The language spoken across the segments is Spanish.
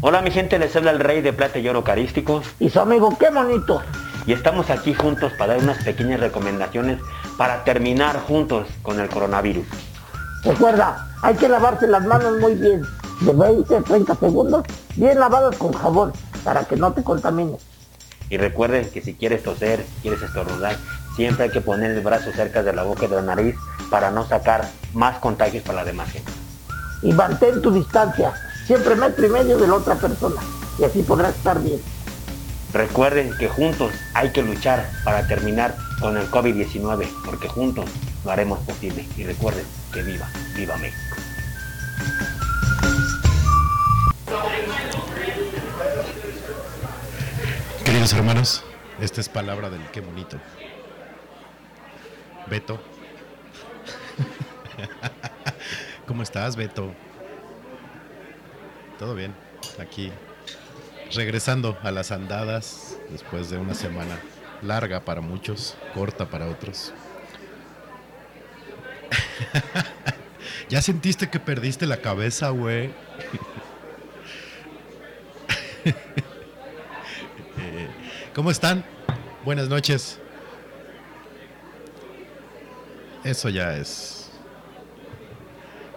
Hola mi gente, les habla el rey de plata y oro carísticos Y su amigo, qué bonito. y estamos aquí juntos para dar unas pequeñas recomendaciones para terminar juntos con el coronavirus. Recuerda, hay que lavarse las manos muy bien. De 20 a 30 segundos, bien lavadas con jabón, para que no te contamines. Y recuerden que si quieres toser, quieres estornudar, siempre hay que poner el brazo cerca de la boca y de la nariz para no sacar más contagios para la demás gente. Y mantén tu distancia, siempre metro y medio de la otra persona. Y así podrás estar bien. Recuerden que juntos hay que luchar para terminar con el COVID-19, porque juntos lo haremos posible. Y recuerden que viva, viva México. Queridos hermanos, esta es palabra del qué bonito. Beto. ¿Cómo estás, Beto? Todo bien, aquí regresando a las andadas después de una semana larga para muchos, corta para otros. ¿Ya sentiste que perdiste la cabeza, güey? Eh, ¿Cómo están? Buenas noches. Eso ya es.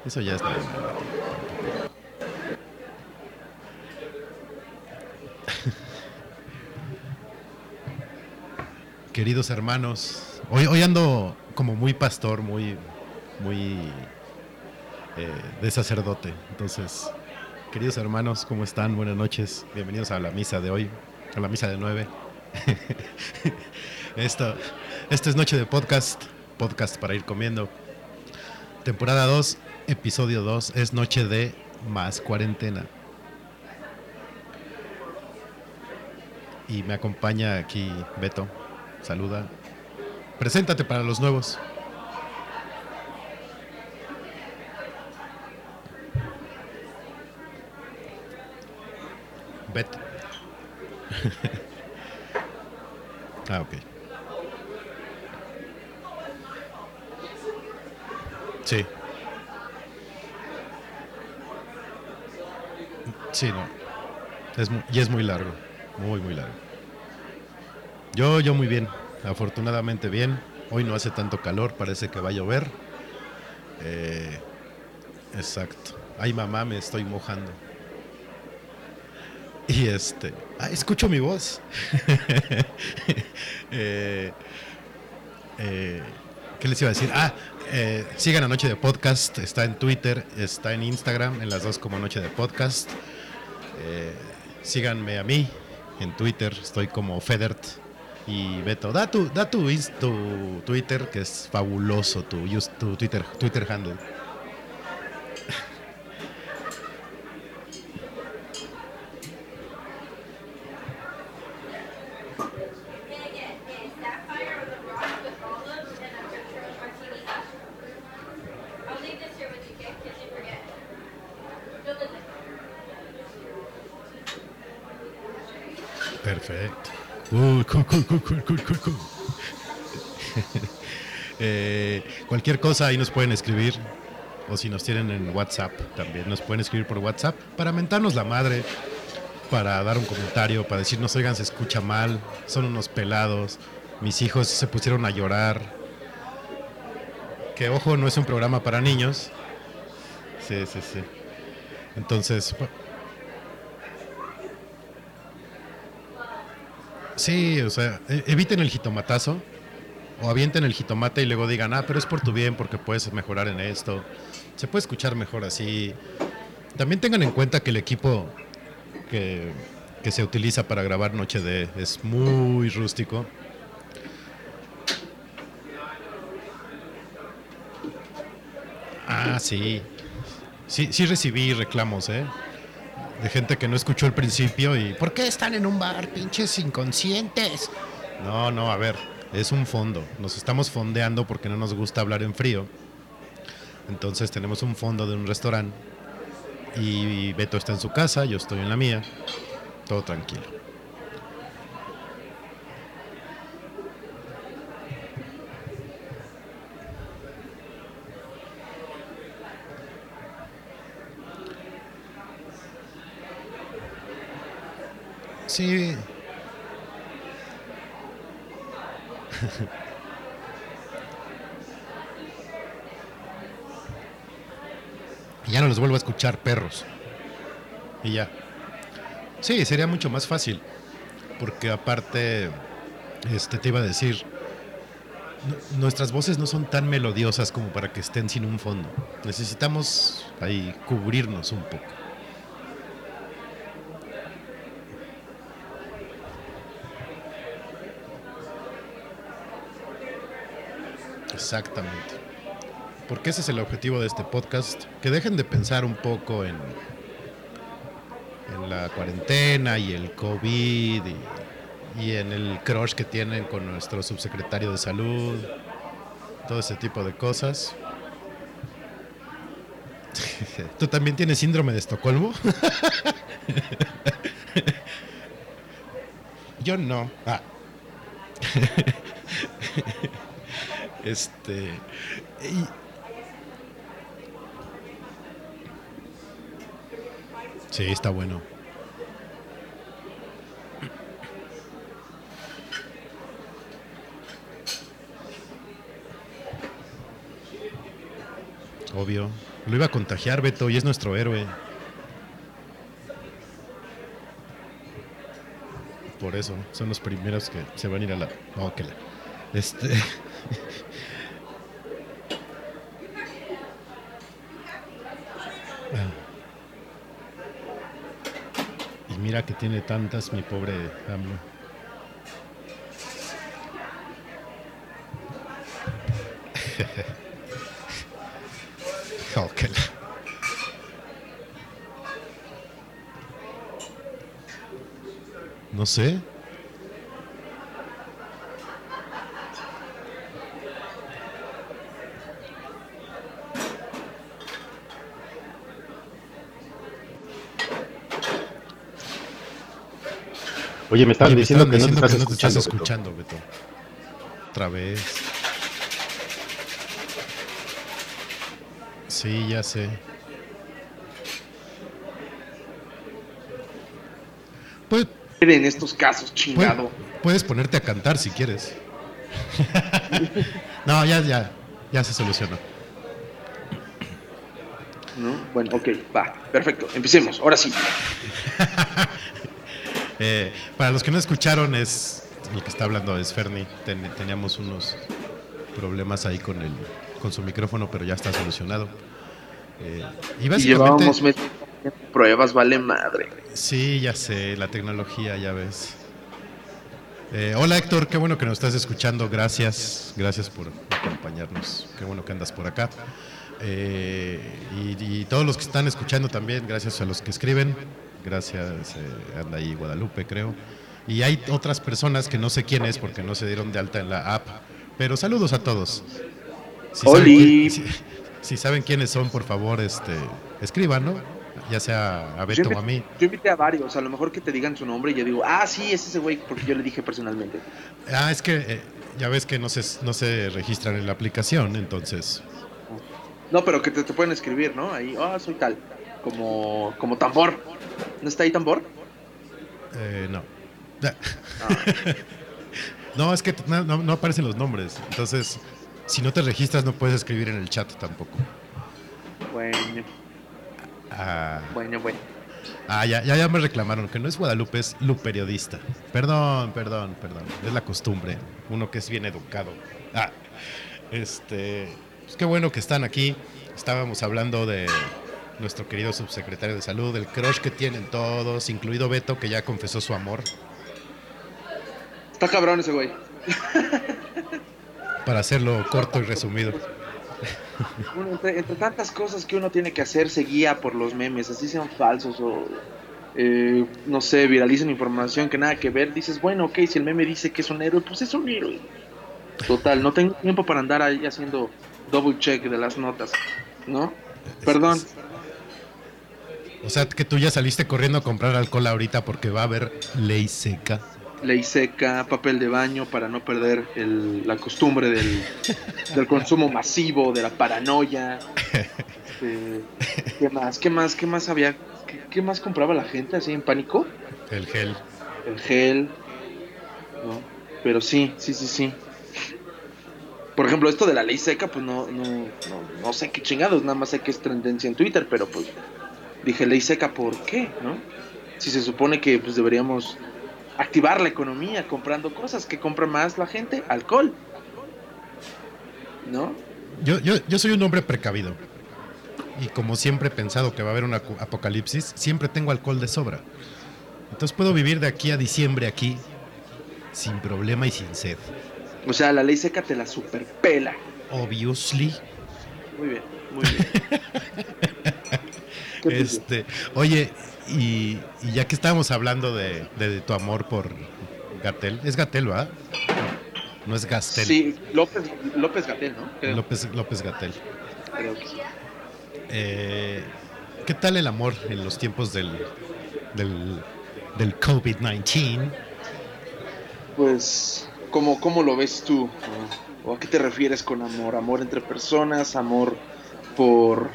Eso ya está. bien. Queridos hermanos, hoy, hoy ando como muy pastor, muy, muy eh, de sacerdote. Entonces, queridos hermanos, ¿cómo están? Buenas noches. Bienvenidos a la misa de hoy, a la misa de nueve. Esto, esto es Noche de Podcast, podcast para ir comiendo. Temporada 2, episodio 2, es Noche de Más Cuarentena. Y me acompaña aquí Beto. Saluda. Preséntate para los nuevos. Beto. ah, ok. Sí. Sí, no. Es mu- y es muy largo. Muy, muy largo. Yo, yo muy bien. Afortunadamente bien. Hoy no hace tanto calor, parece que va a llover. Eh, exacto. Ay, mamá, me estoy mojando. Y este. Ah, escucho mi voz. Eh, eh, ¿Qué les iba a decir? Ah, eh, sigan a Noche de Podcast. Está en Twitter, está en Instagram, en las dos como Noche de Podcast. Síganme a mí en Twitter, estoy como Federt y Beto. Da tu, da tu, tu Twitter, que es fabuloso, tu, tu Twitter, Twitter handle. Eh, cualquier cosa ahí nos pueden escribir. O si nos tienen en WhatsApp también nos pueden escribir por WhatsApp para mentarnos la madre, para dar un comentario, para decirnos, oigan, se escucha mal, son unos pelados, mis hijos se pusieron a llorar. Que ojo, no es un programa para niños. Sí, sí, sí. Entonces, Sí, o sea, e- eviten el jitomatazo. o avienten el jitomate y luego digan, ah, pero es por tu bien porque puedes mejorar en esto. Se puede escuchar mejor así. También tengan en cuenta que el equipo que, que se utiliza para grabar Noche de es muy rústico. Ah, sí. Sí, sí recibí reclamos, ¿eh? De gente que no escuchó el principio y ¿por qué están en un bar, pinches inconscientes? No, no, a ver, es un fondo. Nos estamos fondeando porque no nos gusta hablar en frío. Entonces tenemos un fondo de un restaurante y Beto está en su casa, yo estoy en la mía, todo tranquilo. Sí. Y ya no los vuelvo a escuchar perros. Y ya. Sí, sería mucho más fácil. Porque aparte, este te iba a decir, nu- nuestras voces no son tan melodiosas como para que estén sin un fondo. Necesitamos ahí cubrirnos un poco. Exactamente. Porque ese es el objetivo de este podcast, que dejen de pensar un poco en, en la cuarentena y el COVID y, en el crush que tienen con nuestro subsecretario de salud, todo ese tipo de cosas. ¿Tú también tienes síndrome de Estocolmo? Yo no. Ah. Este. y- Sí, está bueno. Obvio. Lo iba a contagiar, Beto, y es nuestro héroe. Por eso, son los primeros que se van a ir a la. La. Este. Y mira que tiene tantas mi pobre AMLO. Oh, que la- No sé. Oye, me estaban Oye, me diciendo que no te diciendo estás que no te estás escuchando. escuchando, Beto. Otra vez. Sí, ya sé. Pues, en estos casos, Pue- chingado. Puedes ponerte a cantar si quieres. no, ya, ya, ya se solucionó. ¿No? Bueno, ok, va, perfecto, empecemos, ahora sí. Eh, para los que no escucharon, es el que está hablando es Ferni. Ten- teníamos unos problemas ahí con el, con su micrófono, pero ya está solucionado. Eh, y Y básicamente, llevábamos meses haciendo pruebas, vale madre. sí, ya sé, la tecnología, ya ves. Eh, hola Héctor, qué bueno que nos estás escuchando. Gracias, gracias por acompañarnos. Qué bueno que andas por acá. Eh, y, y todos los que están escuchando también, gracias a los que escriben. Gracias, eh, anda ahí Guadalupe, creo. Y hay otras personas que no sé quién es porque no se dieron de alta en la app. Pero saludos a todos. Si saben, quién- si, si saben quiénes son, por favor, este, escriban, ¿no? Ya sea a Beto o a mí. yo invité a varios, a lo mejor que te digan su nombre y yo digo, ah, sí, es ese güey, porque yo le dije personalmente. Ah, es que eh, ya ves que no se, no se registran en la aplicación, entonces. No, pero que te, te pueden escribir, ¿no? Ahí, ah, soy tal, como, como tambor. ¿No está ahí tambor? eh, no. Ah, No, es que no, aparecen los nombres. Entonces, si no te registras, no puedes escribir en el chat tampoco. bueno, Ah, bueno, bueno. Ah, ya, ya, ya me reclamaron que no es Guadalupe, es Lu Periodista. Perdón, perdón, perdón. Es la costumbre. Uno que es bien educado. Ah, este. Pues qué bueno que están aquí. Estábamos hablando de nuestro querido subsecretario de salud, del crush que tienen todos, incluido Beto, que ya confesó su amor. Está cabrón ese güey. Para hacerlo corto y resumido. Bueno, entre, entre tantas cosas que uno tiene que hacer, se guía por los memes, así sean falsos o, eh, no sé, viralicen información que nada que ver. Dices, bueno, ok, si el meme dice que es un héroe, pues es un héroe. Total, no tengo tiempo para andar ahí haciendo double check de las notas, ¿no? Perdón, O sea, que tú ya saliste corriendo a comprar alcohol ahorita porque va a haber ley seca. ley seca, papel de baño para no perder el- la costumbre del, del consumo masivo, de la paranoia. Este, ¿Qué más? ¿Qué más? ¿Qué más había? ¿Qué, qué más compraba la gente así en pánico? El gel. El gel. ¿no? Pero sí, sí, sí, sí. Por ejemplo, esto de la ley seca, pues no, no, no, no sé qué chingados, nada más sé que es tendencia en Twitter, pero pues dije ley seca, ¿por qué? ¿No? Si se supone que pues deberíamos activar la economía comprando cosas que compra más la gente, alcohol. ¿No? Yo, yo, yo soy un hombre precavido. Y como siempre he pensado que va a haber un apocalipsis, siempre tengo alcohol de sobra. Entonces puedo vivir de aquí a diciembre aquí sin problema y sin sed. O sea, la ley seca te la superpela. Obviously. Muy bien, muy bien. ¿Qué te- Este, oye, y, y ya que estábamos hablando de, de tu amor por Gatel, es Gatel, ¿va? No es Gastel. Sí, López, López Gatel, ¿no? Creo, López, López Gatel. Eh, ¿Qué tal el amor en los tiempos del, del, del COVID-19? Pues, ¿cómo, ¿cómo lo ves tú? ¿O- ¿O a qué te refieres con amor? ¿Amor entre personas? ¿Amor por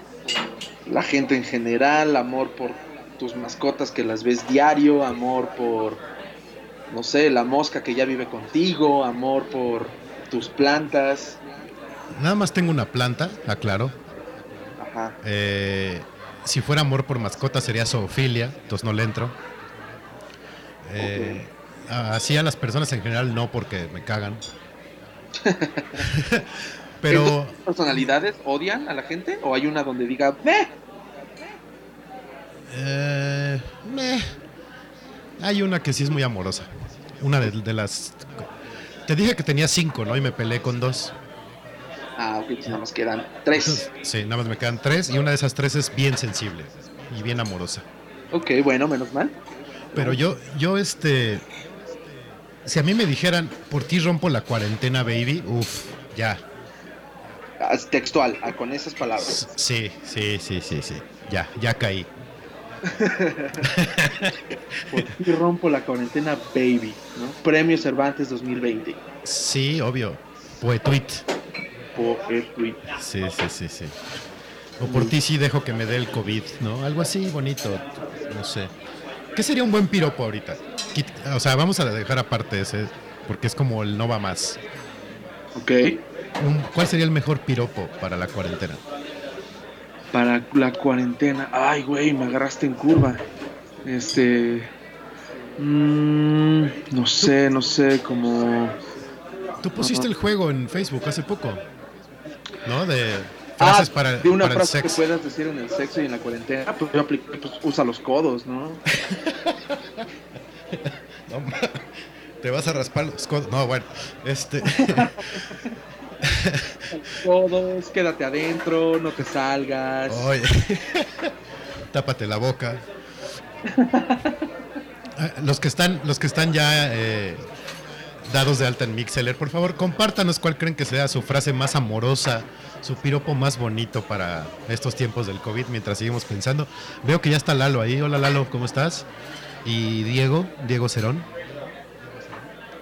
la gente en general? ¿Amor por tus mascotas que las ves diario? ¿Amor por, no sé, la mosca que ya vive contigo? ¿Amor por tus plantas? Nada más tengo una planta, aclaro. Ajá. Eh, si fuera amor por mascota sería zoofilia, entonces no le entro. Eh, Así a las personas en general no, porque me cagan. Pero ¿Estas personalidades odian a la gente? ¿O hay una donde diga, ¡ve! eh, meh. hay una que sí es muy amorosa. Una de, de las... Te dije que tenía cinco, ¿no? Y me peleé con dos. Ah, ok, nada más quedan tres. Sí, nada más me quedan tres y una de esas tres es bien sensible y bien amorosa. Ok, bueno, menos mal. Pero yo, yo este, si a mí me dijeran, por ti rompo la cuarentena, baby, uff, ya. Textual, con esas palabras. Sí, sí, sí, sí, sí, ya, ya caí. Por ti rompo la cuarentena, baby. ¿no? Premio Cervantes 2020. Sí, obvio. Poetuit. Poetry. Sí, sí, sí, sí. O por ti sí dejo que me dé el COVID, ¿no? Algo así bonito, no sé. ¿Qué sería un buen piropo ahorita? O sea, vamos a dejar aparte ese, porque es como el no va más. Ok. Un- ¿Cuál sería el mejor piropo para la cuarentena? Para la cuarentena. Ay, güey, me agarraste en curva. Este. mm, no sé, no sé, como. Tú pusiste el juego en Facebook hace poco, ¿no? De Ah, frases para, de una para el frase que sexo. puedas decir en el sexo y en la cuarentena. Pues yo apliqué, pues usa los codos, ¿no? No, te vas a raspar los codos. No, bueno, este. Codos, quédate adentro, no te salgas. Oye, tápate la boca. Ah, Los que están, los que están ya eh, dados de alta en Mixeler, por favor, compártanos cuál creen que sea su frase más amorosa, su piropo más bonito para estos tiempos del COVID mientras seguimos pensando. Veo que ya está Lalo ahí. Hola Lalo, ¿cómo estás? Y Diego, Diego Cerón.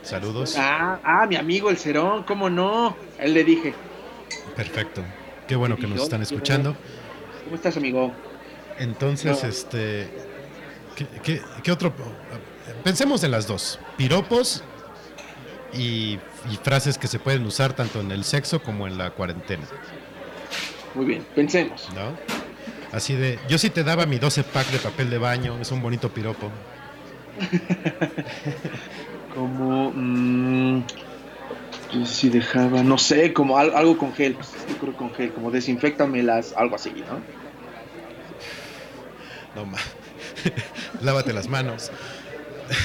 Saludos. Ah, ah, mi amigo el Cerón, ¿cómo no? Él le dije, Perfecto. Qué bueno que nos están escuchando. ¿cómo estás, amigo? Entonces, No. este. ¿qué, qué, qué otro? Pensemos en las dos: piropos y, y frases que se pueden usar tanto en el sexo como en la cuarentena, Muy bien, pensemos. ¿no? Así de, yo sí te daba mi 12 pack de papel de baño, es un bonito piropo. Como. mm, yo sí dejaba, no sé, como al- algo con gel. Yo creo con gel, como desinfectamelas, algo así, ¿no? No ma. Lávate las manos.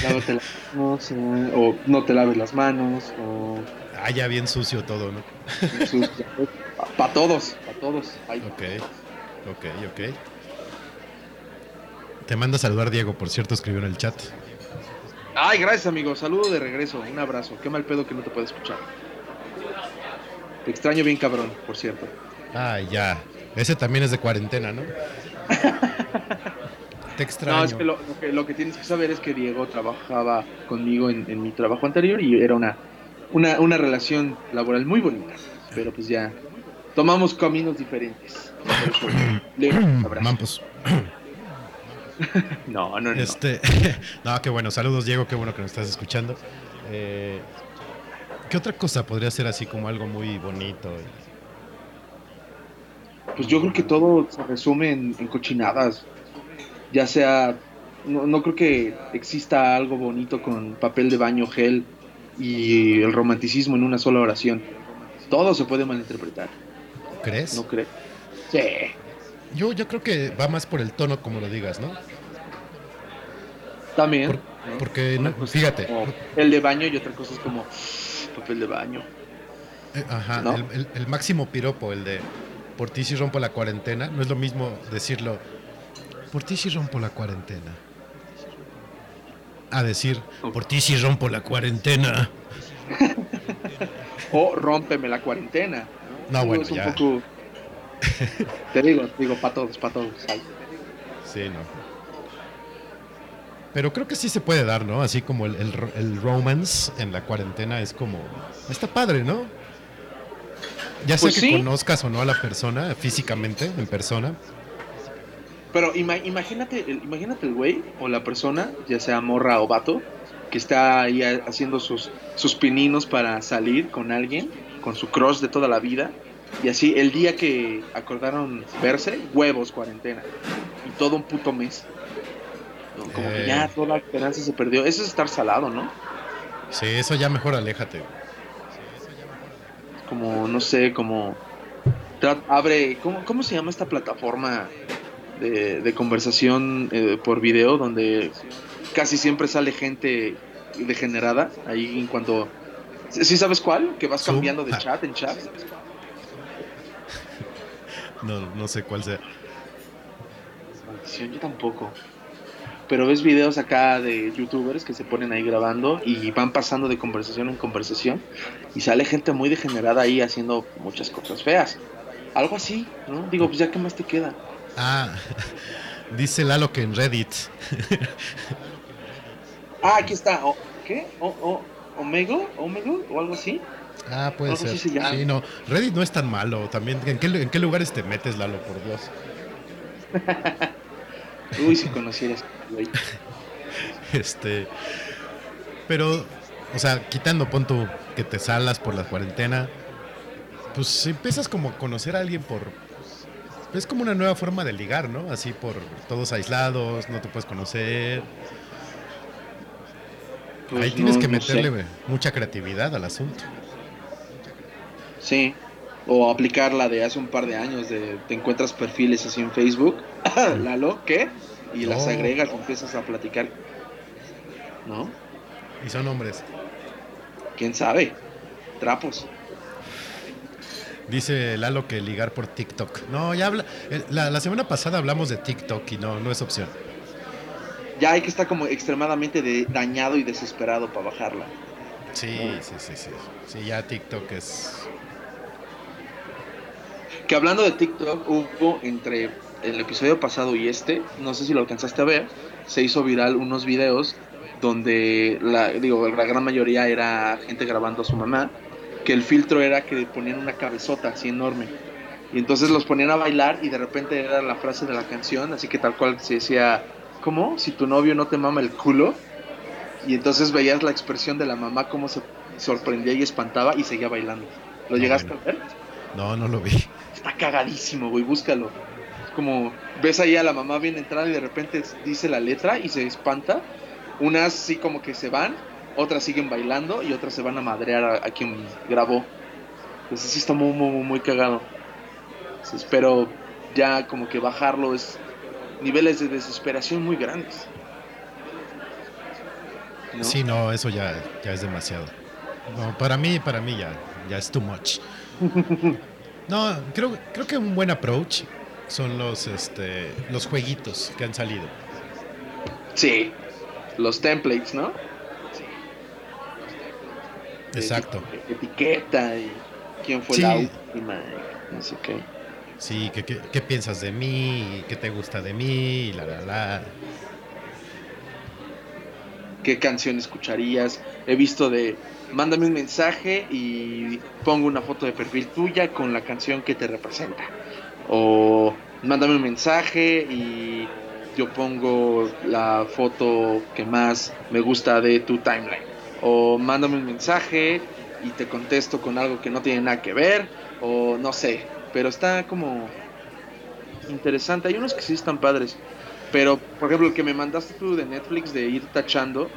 Lávate las manos, eh, o no te laves las manos, o. Ah, ya bien sucio todo, ¿no? Para todos, para todos. Ay, Ok, ok, ok. Te manda a saludar Diego, por cierto, escribió en el chat. Ay, gracias, amigo. Saludo de regreso. Un abrazo. Qué mal pedo que no te puede escuchar. Te extraño bien, cabrón, por cierto. Ay, ya. Ese también es de cuarentena, ¿no? Te extraño. No, es que lo, lo que lo que tienes que saber es que Diego trabajaba conmigo en, en mi trabajo anterior y era una, una, una relación laboral muy bonita. Pero pues ya tomamos caminos diferentes. Mampos. No, no, no. Este, no, qué bueno. Saludos, Diego. Qué bueno que nos estás escuchando. Eh, ¿Qué otra cosa podría ser así como algo muy bonito? Pues yo creo que todo se resume en, en cochinadas. Ya sea, no, no creo que exista algo bonito con papel de baño, gel y el romanticismo en una sola oración. Todo se puede malinterpretar, ¿Crees? ¿no crees? Sí. Yo, yo creo que va más por el tono, como lo digas, ¿no? También. Por- ¿no? porque, no, fíjate. el de baño y otra cosa es como papel de baño. Eh, Ajá, ¿No? el, el- el máximo piropo, el de por ti si rompo la cuarentena, no es lo mismo decirlo por ti si rompo la cuarentena. A decir por ti si rompo la cuarentena. O rómpeme la cuarentena. No, bueno, es un ya. poco- Te digo, te digo, para todos, para todos. Sí, no. Pero creo que sí se puede dar, ¿no? Así como el, el ro- el romance en la cuarentena es como... Está padre, ¿no? Ya sea Pues que sí. conozcas o no a la persona físicamente, en persona. Pero ima- imagínate, el, imagínate el güey o la persona, ya sea morra o vato, que está ahí ha- haciendo sus, sus pininos para salir con alguien, con su crush de toda la vida, y así el día que acordaron verse, huevos, cuarentena, y todo un puto mes. Como Eh. que ya toda la esperanza se perdió. Eso es estar salado, ¿no? Sí, eso ya mejor aléjate. Como, no sé, como... Abre, ¿cómo, cómo se llama esta plataforma de, de conversación eh, por video donde casi siempre sale gente degenerada ahí en cuanto... ¿Sí sí sabes cuál? Que vas cambiando de Ah. chat en chat. No, no sé cuál sea. Maldición, yo tampoco. Pero ves videos acá de youtubers que se ponen ahí grabando y van pasando de conversación en conversación y sale gente muy degenerada ahí haciendo muchas cosas feas. Algo así, ¿no? Digo, pues ya qué más te queda. Ah, dice Lalo que en Reddit. Ah, aquí está. ¿Qué? O, o, ¿Omegle? ¿Omegle? ¿O algo así? Ah, puede ser. Sí, no. Reddit no es tan malo. También, ¿en qué, en qué lugares te metes, Lalo, por Dios? Uy, si conocieras. Este. Pero, o sea, quitando pon que te salas por la cuarentena, pues empiezas como a conocer a alguien por. Es como una nueva forma de ligar, ¿no? Así por todos aislados, no te puedes conocer. Pues Ahí tienes que sé. meterle mucha creatividad al asunto. Sí. O aplicar la de hace un par de años de te encuentras perfiles así en Facebook. Lalo, ¿qué? Y las Oh. agregas empiezas a platicar. ¿No? Y son hombres. ¿Quién sabe? Trapos. Dice Lalo que ligar por TikTok. No, ya habla. eh, La, la semana pasada hablamos de TikTok y no, no es opción. Ya hay que estar como extremadamente de- dañado y desesperado para bajarla. Sí, sí, sí, sí. Sí, ya TikTok es. Que hablando de TikTok, hubo entre el episodio pasado y este, no sé si lo alcanzaste a ver, se hizo viral unos videos donde la, digo, la gran mayoría era gente grabando a su mamá, que el filtro era que ponían una cabezota así enorme. Y entonces los ponían a bailar y de repente era la frase de la canción, así que tal cual se decía, ¿cómo? Si tu novio no te mama el culo. Y entonces veías la expresión de la mamá, cómo se sorprendía y espantaba y seguía bailando. ¿Lo No, llegaste bueno. a ver? No, no lo vi. Está cagadísimo, güey, búscalo. como ves ahí a la mamá bien entrada y de repente dice la letra y se espanta. Unas sí como que se van, otras siguen bailando y otras se van a madrear a, a quien grabó. Entonces sí está muy, muy, muy cagado. Entonces, pero ya como que bajarlo es niveles de desesperación muy grandes. ¿no? Sí, no, eso ya, ya es demasiado. No, para mí, para mí ya, ya es too much. No, creo, creo que un buen approach son los, este, los jueguitos que han salido. Sí, los templates, ¿no? Exacto. De- etiqueta y quién fue la Sí. última, y no sé qué. Sí, ¿qué, qué, qué piensas de mí? y ¿Qué te gusta de mí? Y la, la, la. qué canción escucharías. He visto de mándame un mensaje y pongo una foto de perfil tuya con la canción que te representa. O mándame un mensaje y yo pongo la foto que más me gusta de tu timeline. O mándame un mensaje y te contesto con algo que no tiene nada que ver. O no sé. Pero está como interesante. Hay unos que sí están padres. Pero, por ejemplo, el que me mandaste tú de Netflix de ir tachando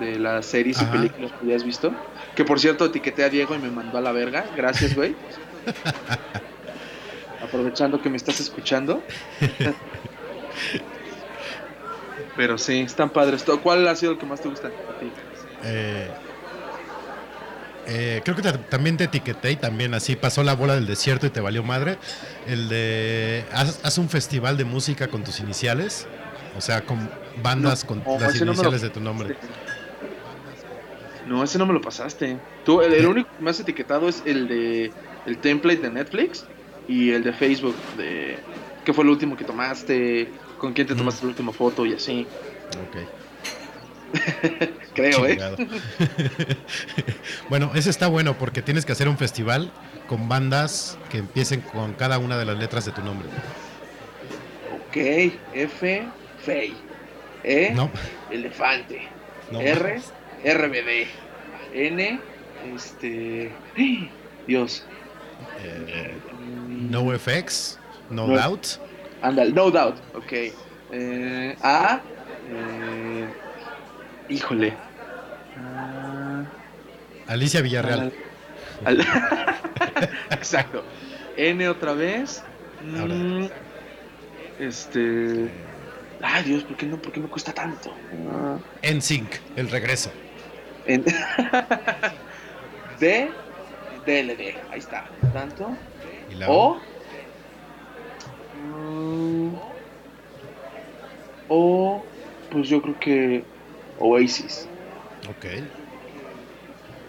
de las series Ajá. y películas que hayas visto. Que por cierto etiqueté a Diego y me mandó a la verga. Gracias, güey. Aprovechando que me estás escuchando. Pero sí, están padres. ¿Cuál ha sido el que más te gusta a ti? Eh, eh, creo que ta- también te etiqueté y también así pasó la bola del desierto y te valió madre. El de haz, haz un festival de música con tus iniciales, o sea, con bandas con las no lo- iniciales de tu nombre. No, ese no me lo pasaste. Tú, el, el único que me has etiquetado es el de el template de Netflix y el de Facebook de qué fue el último que tomaste, con quién te Ujú. tomaste la última foto y así. Ok. Creo, ¿eh? Bueno, ese está bueno porque tienes que hacer un festival con bandas que empiecen con cada una de las letras de tu nombre. Ok, F, Fey. E, No, elefante. no. R, RBD. N, este. Dios. Eh, no FX, no, No. doubt. Ándale, no doubt. Ok. Eh, A. eh, híjole. Ah, Alicia Villarreal. al- Exacto. N otra vez. Ahora. Mm, Este. Ay, Dios, ¿por qué no? ¿Por qué me cuesta tanto? Ah, En Sync, el regreso. En- D. DLD. Ahí está. Tanto. Y la O. Mm, O. Pues yo creo que. Oasis. Ok.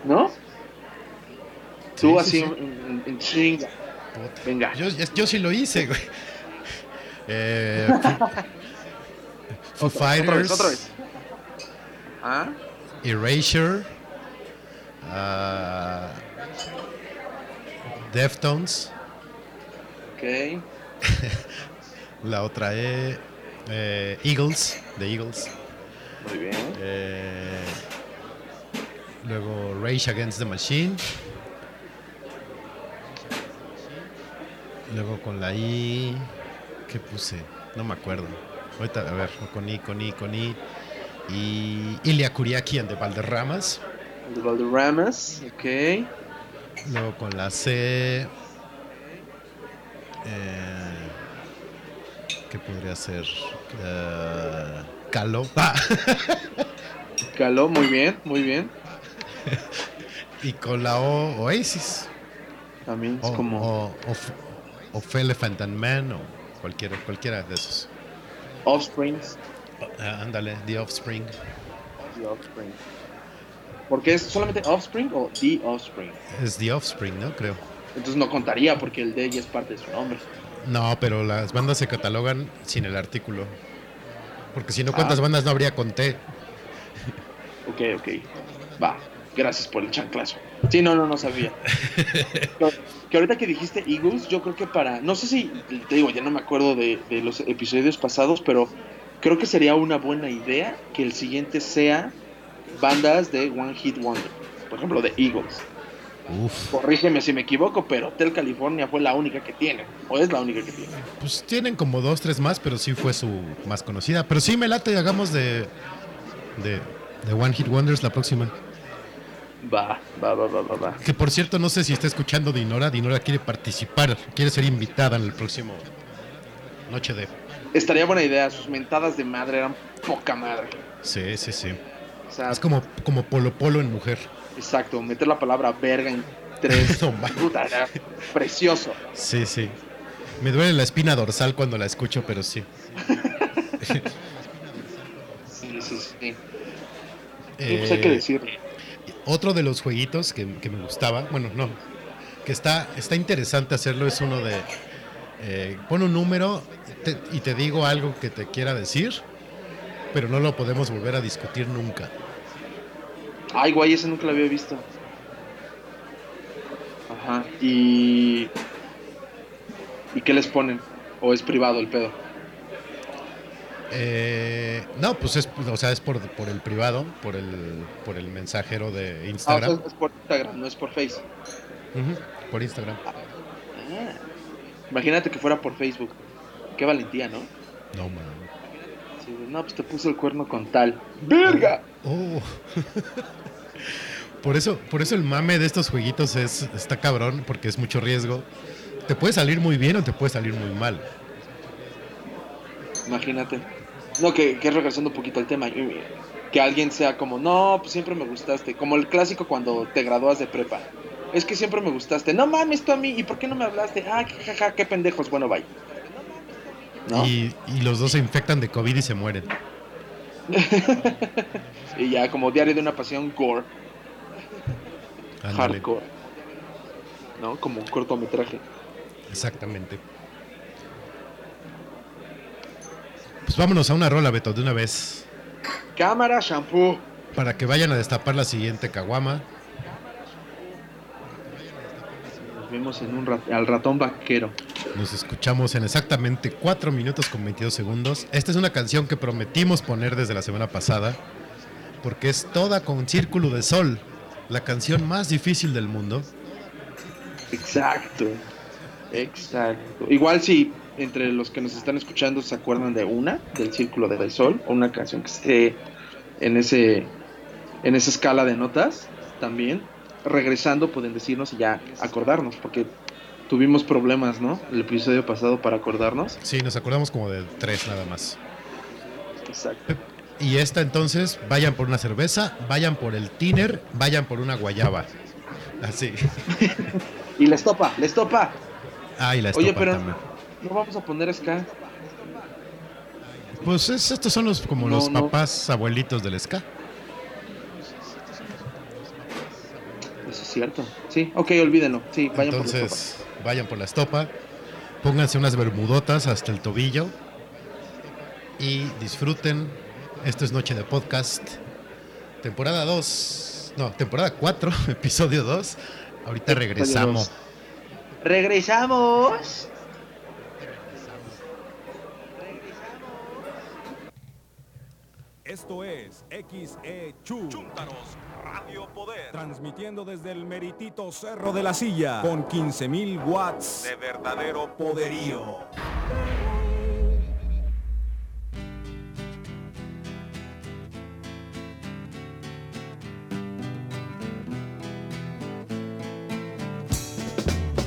¿No? Sí, Tú sí, así sí. En, en- en chinga. Puta. Venga. Yo, yo- sí lo hice, güey. Eh, Foo, Foo Otra Fighters, vez, otra vez. ¿Ah? Erasure, ah, Deftones, Ok. la otra es eh, Eagles, de Eagles, Muy bien. eh, luego Rage Against the Machine, luego con la I, ¿qué puse? No me acuerdo. Ahorita, a ver, con I, con I, con I. Y Ilia Kuriaki and the Valderramas. The Valderramas. Ok. Luego con la C. eh, ¿Qué podría ser? Calo. Ah, Caló, muy bien, muy bien. y con la O, Oasis. También es O, como. o, o, Elephant and Man o cualquiera, cualquiera de esos. Offsprings. Ah, ándale, The Offspring. The Offspring. ¿Porque es solamente Offspring o The Offspring? Es The Offspring, ¿no? Creo. Entonces no contaría porque el D ya es parte de su nombre. No, pero las bandas se catalogan sin el artículo. Porque si no, ¿cuántas Ah. bandas no habría con T? Ok, ok. Va. Gracias por el chanclazo. Sí, no, no, no sabía. Pero, que ahorita que dijiste Eagles, yo creo que para. No sé si. Te digo, ya no me acuerdo de, de los episodios pasados, pero creo que sería una buena idea que el siguiente sea bandas de One Hit Wonder. Por ejemplo, de Eagles. Uf. Corrígeme si me equivoco, pero Hotel California fue la única que tiene. O es la única que tiene. Pues tienen como dos, tres más, pero sí fue su más conocida. Pero sí me late, hagamos de, de, de One Hit Wonders la próxima. Va, va, va, va, va, va. Que por cierto, no sé si está escuchando Dinora. Dinora quiere participar, quiere ser invitada en el próximo Noche de. Estaría buena idea. Sus mentadas de madre eran poca madre. Sí, sí, sí. O sea, Es como, como Polo Polo en mujer. exacto. Meter la palabra verga en tres. No. Puta, era precioso. Sí, sí. Me duele la espina dorsal cuando la escucho, pero sí. Sí, sí, sí. Eh, pues hay que decir. Otro de los jueguitos que, que me gustaba, bueno, no, que está, está interesante hacerlo es uno de, eh, pon un número te- y te digo algo que te quiera decir, pero no lo podemos volver a discutir nunca. Ay, guay, ese nunca lo había visto. Ajá. Y. ¿Y qué les ponen? ¿O es privado el pedo? Eh, no, pues es, o sea, es por, por el privado, por el, por el mensajero de Ah, o sea, Instagram. es por Instagram, no es por Face. Por Instagram. Ah. Imagínate que fuera por Facebook. Qué valentía, ¿no? No, man. Sí, no, pues te puso el cuerno con tal. ¡Verga! Oh. por eso, por eso el mame de estos jueguitos es está cabrón, porque es mucho riesgo. Te puede salir muy bien o te puede salir muy mal. Imagínate. No, que, que regresando un poquito al tema. Que alguien sea como, no, pues siempre me gustaste. Como el clásico cuando te gradúas de prepa. Es que siempre me gustaste. No mames tú a mí. ¿Y por qué no me hablaste? Ah, jajaja, qué pendejos. Bueno, bye. ¿No? Y, y los dos se infectan de COVID y se mueren. Y ya como diario de una pasión gore, hardcore. ¿No? Como un cortometraje. Exactamente. Pues vámonos a una rola, Beto, de una vez. Cámara, shampoo. Para que vayan a destapar la siguiente caguama. Vemos en un rat- al ratón vaquero. Nos escuchamos en exactamente 4 minutos con 22 segundos. Esta es una canción que prometimos poner desde la semana pasada, porque es toda con Círculo de Sol, la canción más difícil del mundo. Exacto. Exacto. Igual si entre los que nos están escuchando se acuerdan de una, del Círculo del Sol, o una canción que esté en ese en esa escala de notas, también regresando pueden decirnos y ya acordarnos, porque tuvimos problemas, ¿no? El episodio pasado para acordarnos. Sí, nos acordamos como de tres nada más. Exacto. Y esta entonces, vayan por una cerveza, vayan por el tiner, vayan por una guayaba. Así. Y les topa, les topa. Ah, y la Oye, estopa pero también. no vamos a poner ska. Pues es- estos son los como No, los no. papás abuelitos del ska. Eso es cierto. Sí, ok, olvídenlo. Sí, vayan por la Entonces, vayan por la estopa, pónganse unas bermudotas hasta el tobillo y disfruten. Esto es Noche de Podcast, temporada 2, no, temporada 4, episodio 2. Ahorita regresamos. Regresamos. Esto es XE Chu. Radio Poder. Transmitiendo desde el meritito Cerro de la Silla. Con 15.000 watts de verdadero poderío.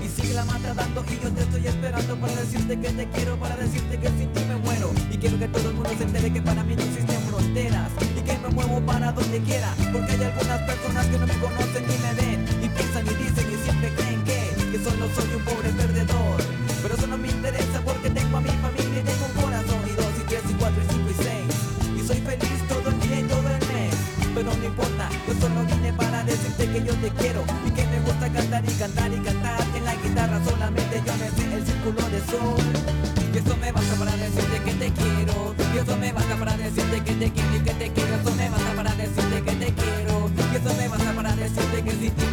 Y sigue la mata dando y yo te estoy esperando para decirte que te quiero, para decirte que sin ti me muero. Y quiero que todo el mundo se entere que para mí no existen fronteras muevo para donde quiera. Porque hay algunas personas que no me conocen ni me ven y piensan y dicen y siempre creen que, que solo soy un pobre perdedor. Pero eso no me interesa porque tengo a mi familia y tengo un corazón y dos y tres y cuatro y cinco y seis. Y soy feliz todo el día y todo el mes. Pero no importa, yo solo vine para decirte que yo te quiero y que me gusta cantar y cantar y cantar. En la guitarra solamente yo me sé el círculo de sol. Eso me basta para decirte que te quiero. Y eso me basta para decirte que te quiero y que te quiero. Eso me basta para decirte que te quiero. Y eso me basta para decirte que sin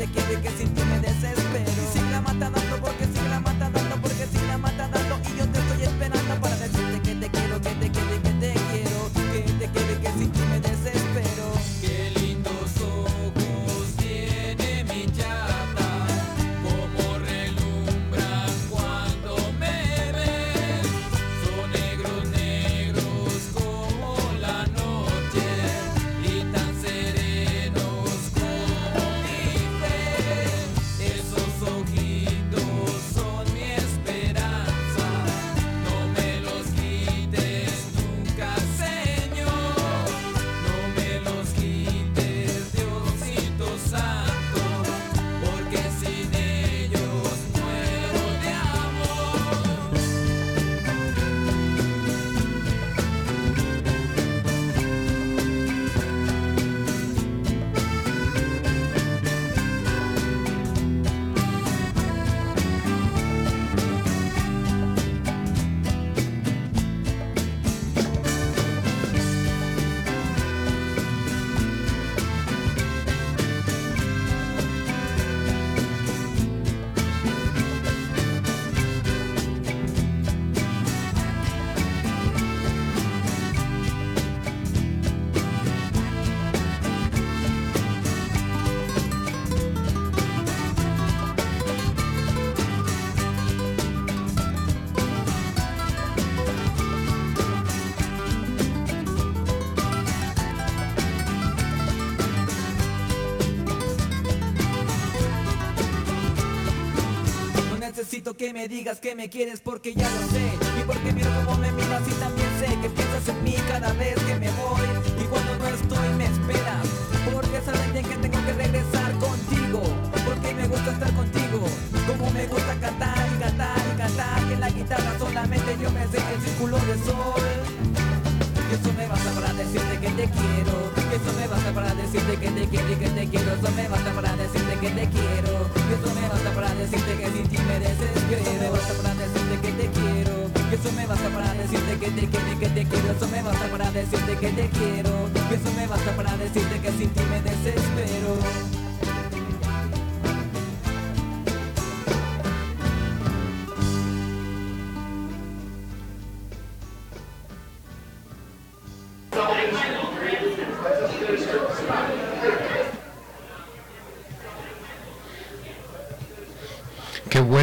te quiero y que sin necesito que me digas que me quieres porque ya lo sé Y porque miro cómo me miras y también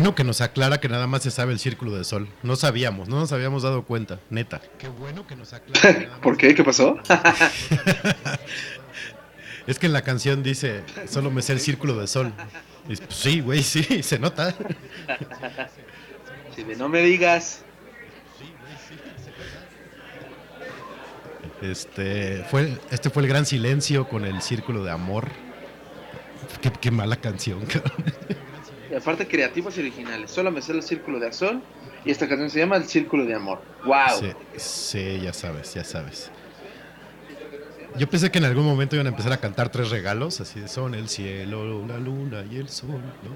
bueno que nos aclara que nada más se sabe el círculo de sol. No sabíamos, no nos habíamos dado cuenta, neta. Qué bueno que nos aclara. que nada más- ¿Por qué? ¿Qué pasó? Es que en la canción dice, solo me sé el círculo de sol. Y, pues, sí, güey, sí, se nota. Si no me digas. Este fue, este fue el gran silencio con el círculo de amor. Qué, qué mala canción, cabrón. Y aparte creativos y originales. Solo me sé el círculo de azul. Y esta canción se llama El Círculo de Amor. ¡Wow! Sí, sí, ya sabes, ya sabes. Yo pensé que en algún momento iban a empezar a cantar tres regalos, así de son el cielo, la luna y el sol. ¿no?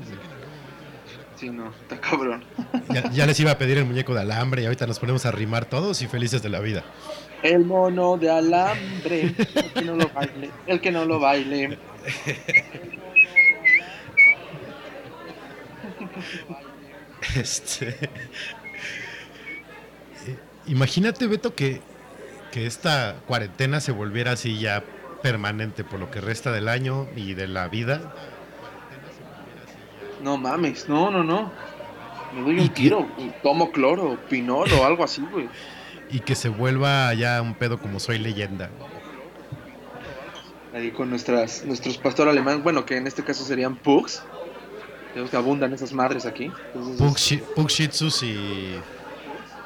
Sí, no, está cabrón. Ya, ya les iba a pedir el muñeco de alambre y ahorita nos ponemos a rimar todos y felices de la vida. El mono de alambre. El que no lo baile. El que no lo baile. Este. eh, Imagínate, Beto, que, que esta cuarentena se volviera así ya permanente por lo que resta del año y de la vida. No mames, no, no, no. Me doy ¿Y un tiro. Tomo cloro, pinol o algo así, güey. Y que se vuelva ya un pedo como soy leyenda. Ahí con nuestras, nuestros pastor alemán, bueno, que en este caso serían pugs. Tenemos que abundan esas madres aquí. Entonces, Shi- Pug Shih Tzus y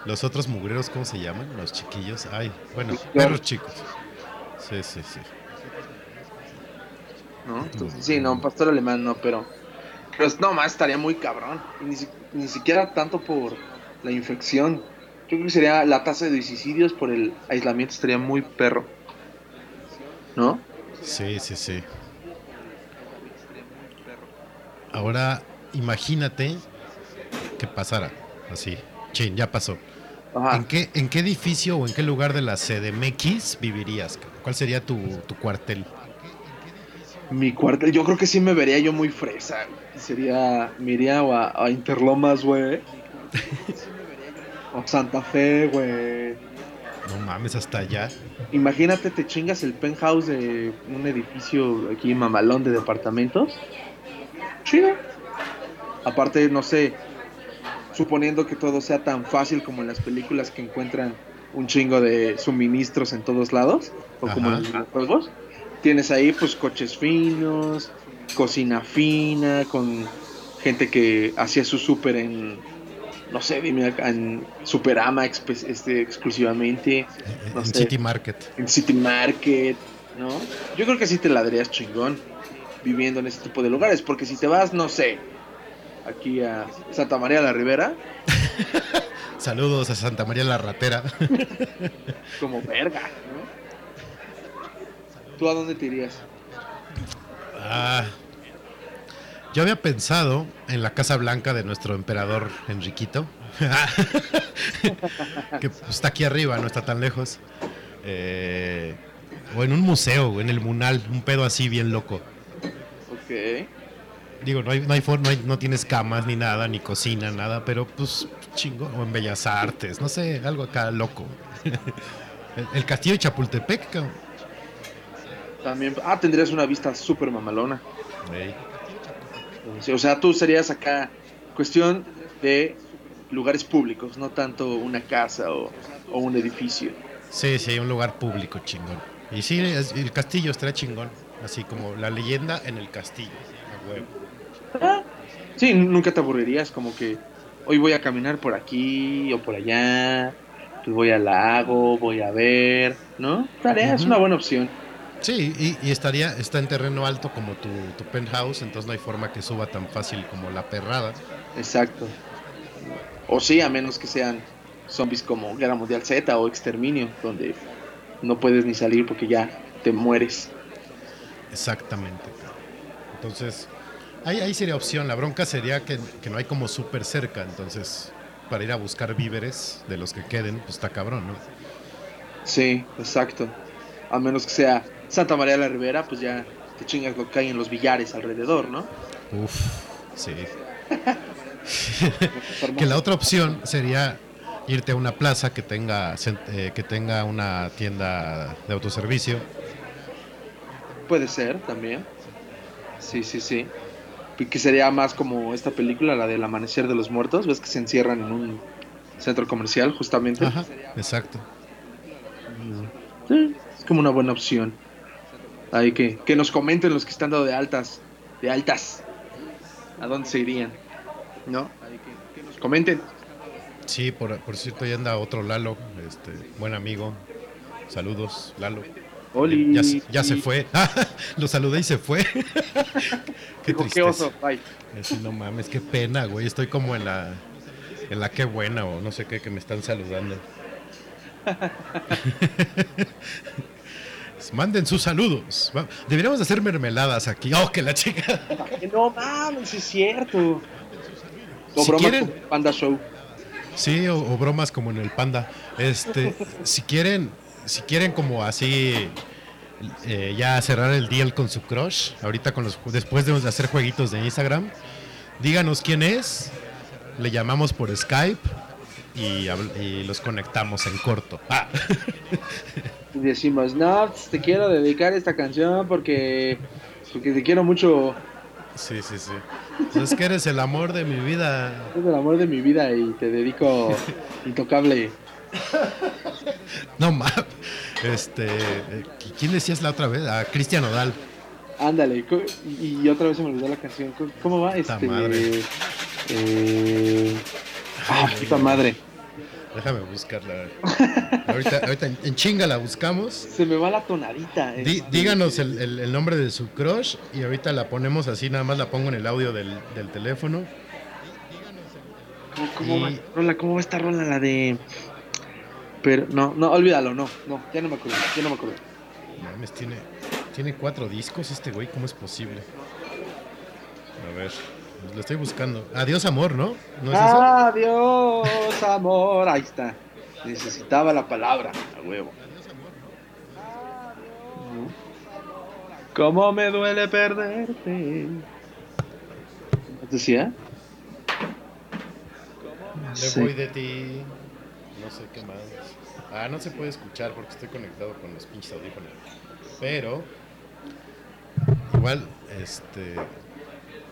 los otros mugreros, ¿cómo se llaman? Los chiquillos. Ay, bueno, perros chicos. Sí, sí, sí. ¿no? Entonces, sí, no, pastor alemán no, pero. Pero no más estaría muy cabrón. Ni, ni siquiera tanto por la infección. Yo creo que sería la tasa de suicidios por el aislamiento estaría muy perro. ¿No? Sí, sí, sí. Ahora, imagínate que pasara así. Chin, ya pasó. Ajá. ¿En qué, ¿En qué edificio o en qué lugar de la CDMX vivirías? ¿Cuál sería tu, tu cuartel? Mi cuartel, yo creo que sí me vería yo muy fresa. Sería, me iría a, a Interlomas, güey. o Santa Fe, güey. No mames, hasta allá. Imagínate, te chingas el penthouse de un edificio aquí mamalón de departamentos. Chido. Aparte, no sé, suponiendo que todo sea tan fácil como en las películas que encuentran un chingo de suministros en todos lados, o como en los videojuegos, tienes ahí pues coches finos, cocina fina, con gente que hacía su súper en, no sé, dime acá, en Superama este, exclusivamente, no en sé. City Market. en City Market, ¿no? Yo creo que sí te la darías chingón viviendo en ese tipo de lugares, porque si te vas, no sé, aquí a Santa María la Ribera, Saludos a Santa María la Ratera. como verga, ¿no? ¿Tú a dónde te irías? Ah, yo había pensado en la Casa Blanca de nuestro emperador Enriquito, que pues, está aquí arriba, no está tan lejos. Eh, o en un museo, en el Munal, un pedo así bien loco. Ok. Digo, no hay, no hay no, hay- no tienes camas ni nada, ni cocina, nada, pero pues chingo, o en Bellas Artes, no sé, algo acá loco. el, el castillo de Chapultepec, cabrón. También, ah, tendrías una vista súper mamalona. Sí, O sea, tú serías acá cuestión de lugares públicos, no tanto una casa o, o un edificio. Sí, sí, un lugar público chingón. Y sí, el castillo estaría chingón. Así como la leyenda en el castillo. A huevo. Sí, nunca te aburrirías, como que hoy voy a caminar por aquí o por allá, pues voy al lago, voy a ver, ¿no? Tarea, es una buena opción. Sí, y, y estaría, está en terreno alto como tu, tu penthouse, entonces no hay forma que suba tan fácil como la perrada. Exacto. O sí, a menos que sean zombies como Guerra Mundial Z o Exterminio, donde no puedes ni salir porque ya te mueres. Exactamente. Entonces, ahí, ahí sería opción. La bronca sería que, que no hay como súper cerca, entonces para ir a buscar víveres de los que queden, pues está cabrón, ¿no? Sí, exacto. A menos que sea Santa María la Ribera, pues ya te chingas lo que hay en los billares alrededor, ¿no? Uf, sí. Que la otra opción sería irte a una plaza que tenga eh, que tenga una tienda de autoservicio. Puede ser también. Sí, sí, sí. Que sería más como esta película, la del Amanecer de los Muertos. ¿Ves que se encierran en un centro comercial, justamente? Ajá, exacto. Sí, es como una buena opción. Ahí que, que nos comenten los que están dando de altas. De altas. ¿A dónde se irían? ¿No? Comenten. Sí, por, por cierto, ya anda otro Lalo, este buen amigo. Saludos, Lalo. Oli. Ya, se- ya se fue. Lo saludé y se fue. qué Dijo, qué oso. Bye. Así, no mames, qué pena, güey. Estoy como en la en la qué buena o no sé qué que me están saludando. Manden sus saludos. Deberíamos de hacer mermeladas aquí. Oh, que la chica. No mames, es cierto. O Si quieren- Panda Show. Sí, o, o bromas como en el panda. Este, si quieren, si quieren como así eh, ya cerrar el deal con su crush, ahorita con los después de hacer jueguitos de Instagram, díganos quién es, le llamamos por Skype y, los conectamos en corto. Ah, Y decimos, no, pues, te quiero dedicar esta canción porque, porque te quiero mucho. sí, sí, sí. Pues es que eres el amor de mi vida. Es el amor de mi vida y te dedico Intocable. No mames. Este, eh, ¿quién decías la otra vez? A Cristian Odal. Ándale. Y, otra vez se me olvidó la canción. ¿Cómo- ¿Cómo va? Puta Este. madre. eh, ah, puta madre. Déjame buscarla. Ahorita, ahorita en, chinga la buscamos. Se me va la tonadita. eh. Dí- díganos el, el- el nombre de su crush y ahorita la ponemos así, nada más la pongo en el audio del, del teléfono. ¿Cómo, cómo va y- rola? ¿Cómo va esta rola? La de. Pero no, no, olvídalo, no, no, ya no me acuerdo, ya no me acuerdo. Mames, tiene, tiene cuatro discos este güey, ¿cómo es posible? A ver, lo estoy buscando. Adiós amor, ¿no? ¿No es eso? Adiós, amor. Ahí está. Necesitaba la palabra, a huevo. ¿no? ¿Cómo me duele perderte? ¿Qué decía? Me Sí. voy de ti. No sé qué más. Ah, no se puede escuchar porque estoy conectado con los pinches audífonos. Pero, igual, este.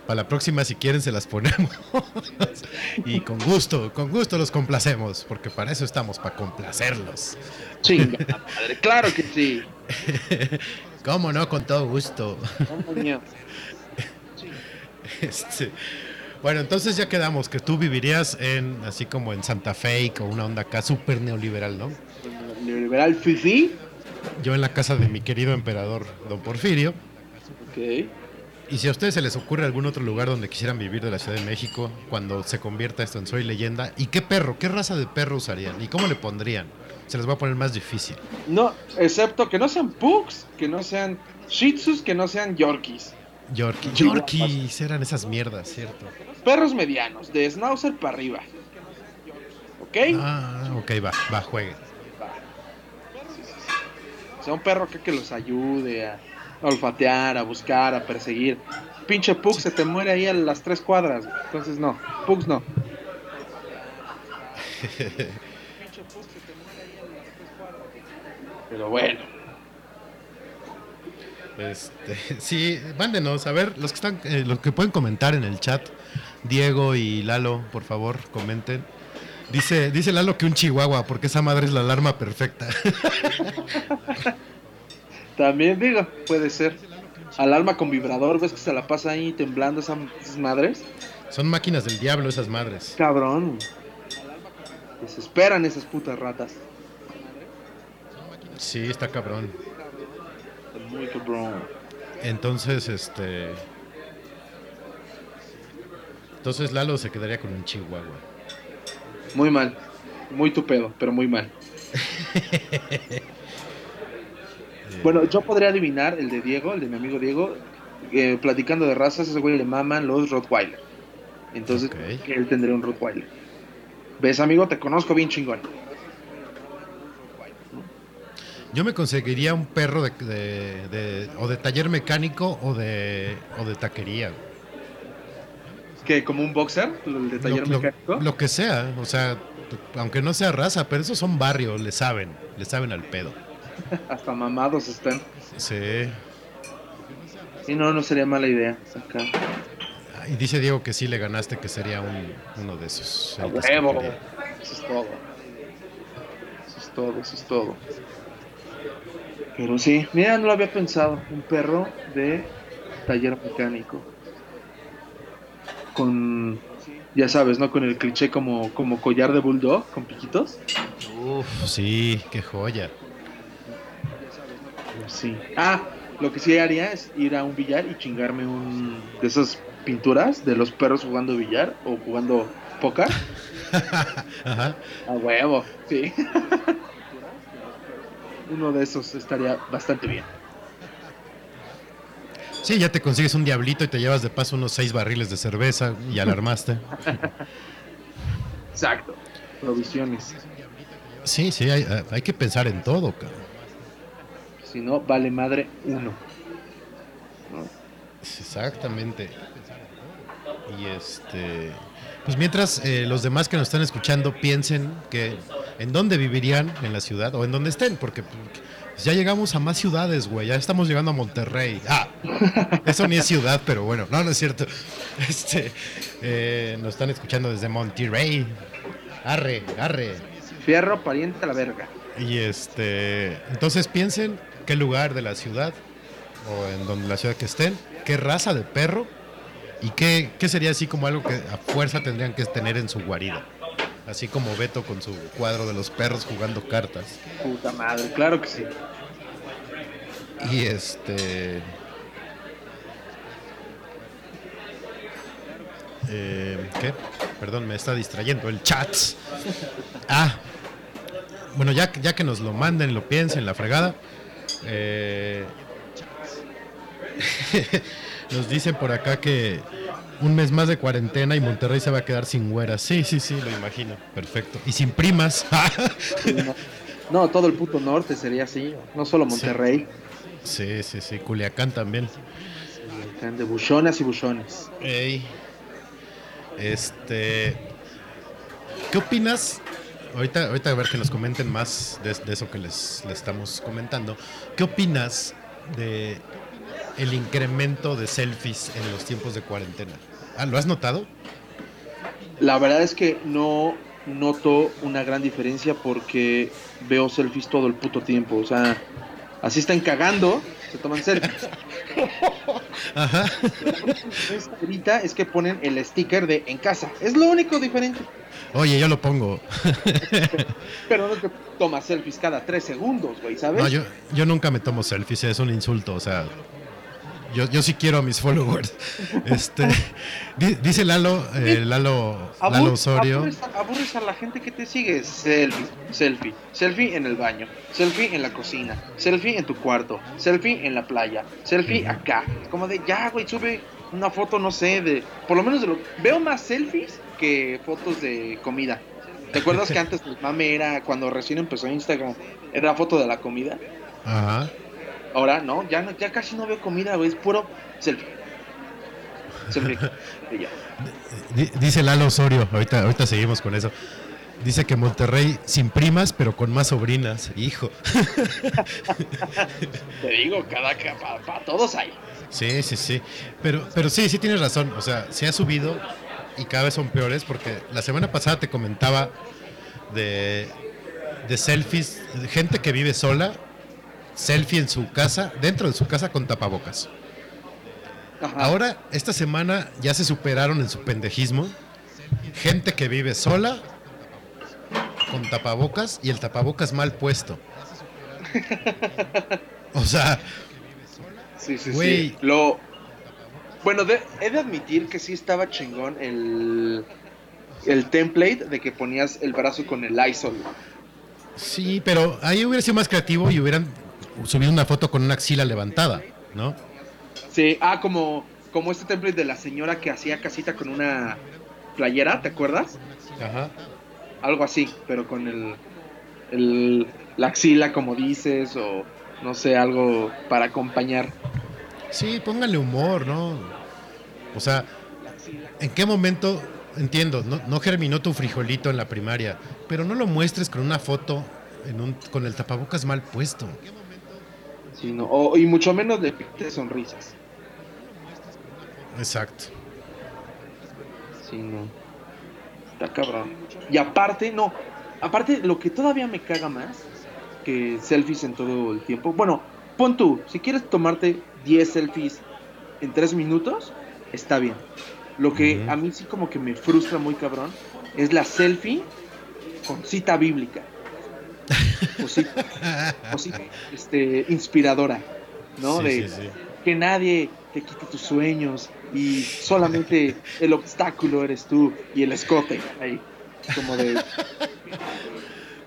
Para la próxima, si quieren, se las ponemos. y con gusto, con gusto los complacemos. Porque para eso estamos, para complacerlos. Chinga madre, claro que sí. ¿Cómo no? Con todo gusto. Este, bueno, entonces ya quedamos que tú vivirías en, así como en Santa Fe o una onda acá súper neoliberal, ¿no? Neoliberal fifi. Yo en la casa de mi querido emperador Don Porfirio. Ok. Y si a ustedes se les ocurre algún otro lugar donde quisieran vivir de la Ciudad de México cuando se convierta esto en Soy Leyenda, ¿y qué perro, qué raza de perro usarían? ¿Y cómo le pondrían? Se les va a poner más difícil. No, excepto que no sean pugs, que no sean shih tzus, que no sean yorkies. Yorkie. Yorkies eran esas mierdas, ¿cierto? Perros medianos, de schnauzer para arriba. ¿Ok? Ah, ok, va, va, juegue. O sea, un perro que, que los ayude a, olfatear, a buscar, a perseguir. Pinche pug se te muere ahí a las tres cuadras. Entonces no, pugs no. Pero bueno. Este, sí, mándenos, a ver, los que están, eh, los que pueden comentar en el chat, Diego y Lalo, por favor, comenten. Dice, dice Lalo que un chihuahua, porque esa madre es la alarma perfecta. También digo, puede ser. Alarma con vibrador, ves que se la pasa ahí temblando esa- esas madres. Son máquinas del diablo esas madres. Cabrón. Desesperan esas putas ratas. Sí, está cabrón. Muy cabrón. Entonces, este. Entonces Lalo se quedaría con un chihuahua. Muy mal. Muy tu pedo, pero muy mal. Bueno, yo podría adivinar el de Diego, el de mi amigo Diego, eh, platicando de razas, ese güey le maman los Rottweiler. Entonces, él tendría un Rottweiler. ¿Ves, amigo? Te conozco bien chingón. Yo me conseguiría un perro de, de- de- o de taller mecánico o de, o de taquería. ¿Qué? ¿Como un boxer? ¿El de taller lo, mecánico? lo que sea, o sea, aunque no sea raza, pero esos son barrios, le saben, le saben al pedo. Hasta mamados están. Sí. Sí, no, no sería mala idea. Acá. Ah, Y dice Diego que sí le ganaste, que sería un- uno de esos. A que huevo. Eso es todo. Eso es todo, eso es todo. Pero sí, mira, no lo había pensado. Un perro de taller mecánico. Con, ya sabes, ¿no? Con el cliché como, como collar de bulldog, con piquitos. Uf, sí, qué joya. Sí. Ah, lo que sí haría es ir a un billar y chingarme un de esas pinturas de los perros jugando billar o jugando póker. Ajá. A huevo, sí. Uno de esos estaría bastante bien. Sí, ya te consigues un diablito y te llevas de paso unos seis barriles de cerveza y alarmaste. Exacto. Provisiones. Sí, sí, hay, hay que pensar en todo, cabrón. Si no, vale madre uno. Exactamente. Y este. Pues mientras eh, los demás que nos están escuchando piensen que en dónde vivirían en la ciudad o en donde estén, porque ya llegamos a más ciudades, güey. Ya estamos llegando a Monterrey. Ah, eso ni es ciudad, pero bueno, no, no es cierto. Este, eh, nos están escuchando desde Monterrey. Arre, arre. Fierro, pariente a la verga. Y este, entonces piensen qué lugar de la ciudad o en donde la ciudad que estén, qué raza de perro y qué, qué sería así como algo que a fuerza tendrían que tener en su guarida. Así como Beto con su cuadro de los perros jugando cartas. Puta madre, claro que sí. Y este. eh, ¿Qué? Perdón, me está distrayendo el chat. Ah, bueno, ya, que- ya que nos lo manden, lo piensen, la fregada. eh, nos dicen por acá que un mes más de cuarentena y Monterrey se va a quedar sin güeras. Sí, sí, sí, lo imagino. Perfecto. Y sin primas. No, todo el puto norte sería así. No solo Monterrey. Sí, sí, sí. Culiacán también. Culiacán de buchonas y buchones. Ey. Este. ¿Qué opinas? Ahorita, ahorita a ver que nos comenten más de, de eso que les, les estamos comentando. ¿Qué opinas de el incremento de selfies en los tiempos de cuarentena? Ah, ¿Lo has notado? La verdad es que no noto una gran diferencia porque veo selfies todo el puto tiempo. O sea, así están cagando, se toman selfies. Ajá. Ahorita es que ponen el sticker de en casa. Es lo único diferente. Oye, yo lo pongo. Pero no te tomas selfies cada tres segundos, güey, ¿sabes? No, yo, yo nunca me tomo selfies, es un insulto, o sea. Yo, yo sí quiero a mis followers. Este, di- dice Lalo, eh, Lalo, Lalo Osorio. Aburres, a- aburres a la gente que te sigue. Selfie, selfie, selfie en el baño, selfie en la cocina, selfie en tu cuarto, selfie en la playa, selfie acá. Como de ya, güey, sube una foto, no sé, de. Por lo menos de lo. Veo más selfies que fotos de comida. ¿Te acuerdas que antes el mame era cuando recién empezó Instagram? Era foto de la comida. Ajá. Ahora no, ya, no- ya casi no veo comida, güey, es puro selfie. Dice Lalo Osorio, ahorita, ahorita seguimos con eso. Dice que Monterrey sin primas, pero con más sobrinas. Hijo. Te digo, cada para todos hay. Sí, sí, sí. Pero, pero sí, sí tienes razón. O sea, se ha subido y cada vez son peores porque la semana pasada te comentaba de, de selfies, de gente que vive sola, selfie en su casa, dentro de su casa con tapabocas. Ajá. Ahora, esta semana ya se superaron en su pendejismo. Gente que vive sola con tapabocas y el tapabocas mal puesto. O sea, Sí, sí, sí. Lo. Bueno, de- he de admitir que sí estaba chingón el. El template de que ponías el brazo con el Lysol. sí, pero ahí hubiera sido más creativo y hubieran subido una foto con una axila levantada, ¿no? Sí, ah, como, como este template de la señora que hacía casita con una playera, ¿te acuerdas? Ajá. Algo así, pero con el. el la axila, como dices, o no sé, algo para acompañar. Sí, pónganle humor, ¿no? O sea, ¿en qué momento, entiendo, no, no germinó tu frijolito en la primaria, pero no lo muestres con una foto en un, con el tapabocas mal puesto? Sí, no, o- y mucho menos de pintes sonrisas. Exacto. Sí, no. Está cabrón. Y aparte, no. Aparte, lo que todavía me caga más que selfies en todo el tiempo. Bueno, pon tú, si quieres tomarte 10 selfies en 3 minutos, está bien. Lo que a mí sí como que me frustra muy cabrón es la selfie con cita bíblica. Este, inspiradora, ¿no? Sí, de sí, sí. que nadie te quite tus sueños y solamente el obstáculo eres tú y el escote ahí. Como de.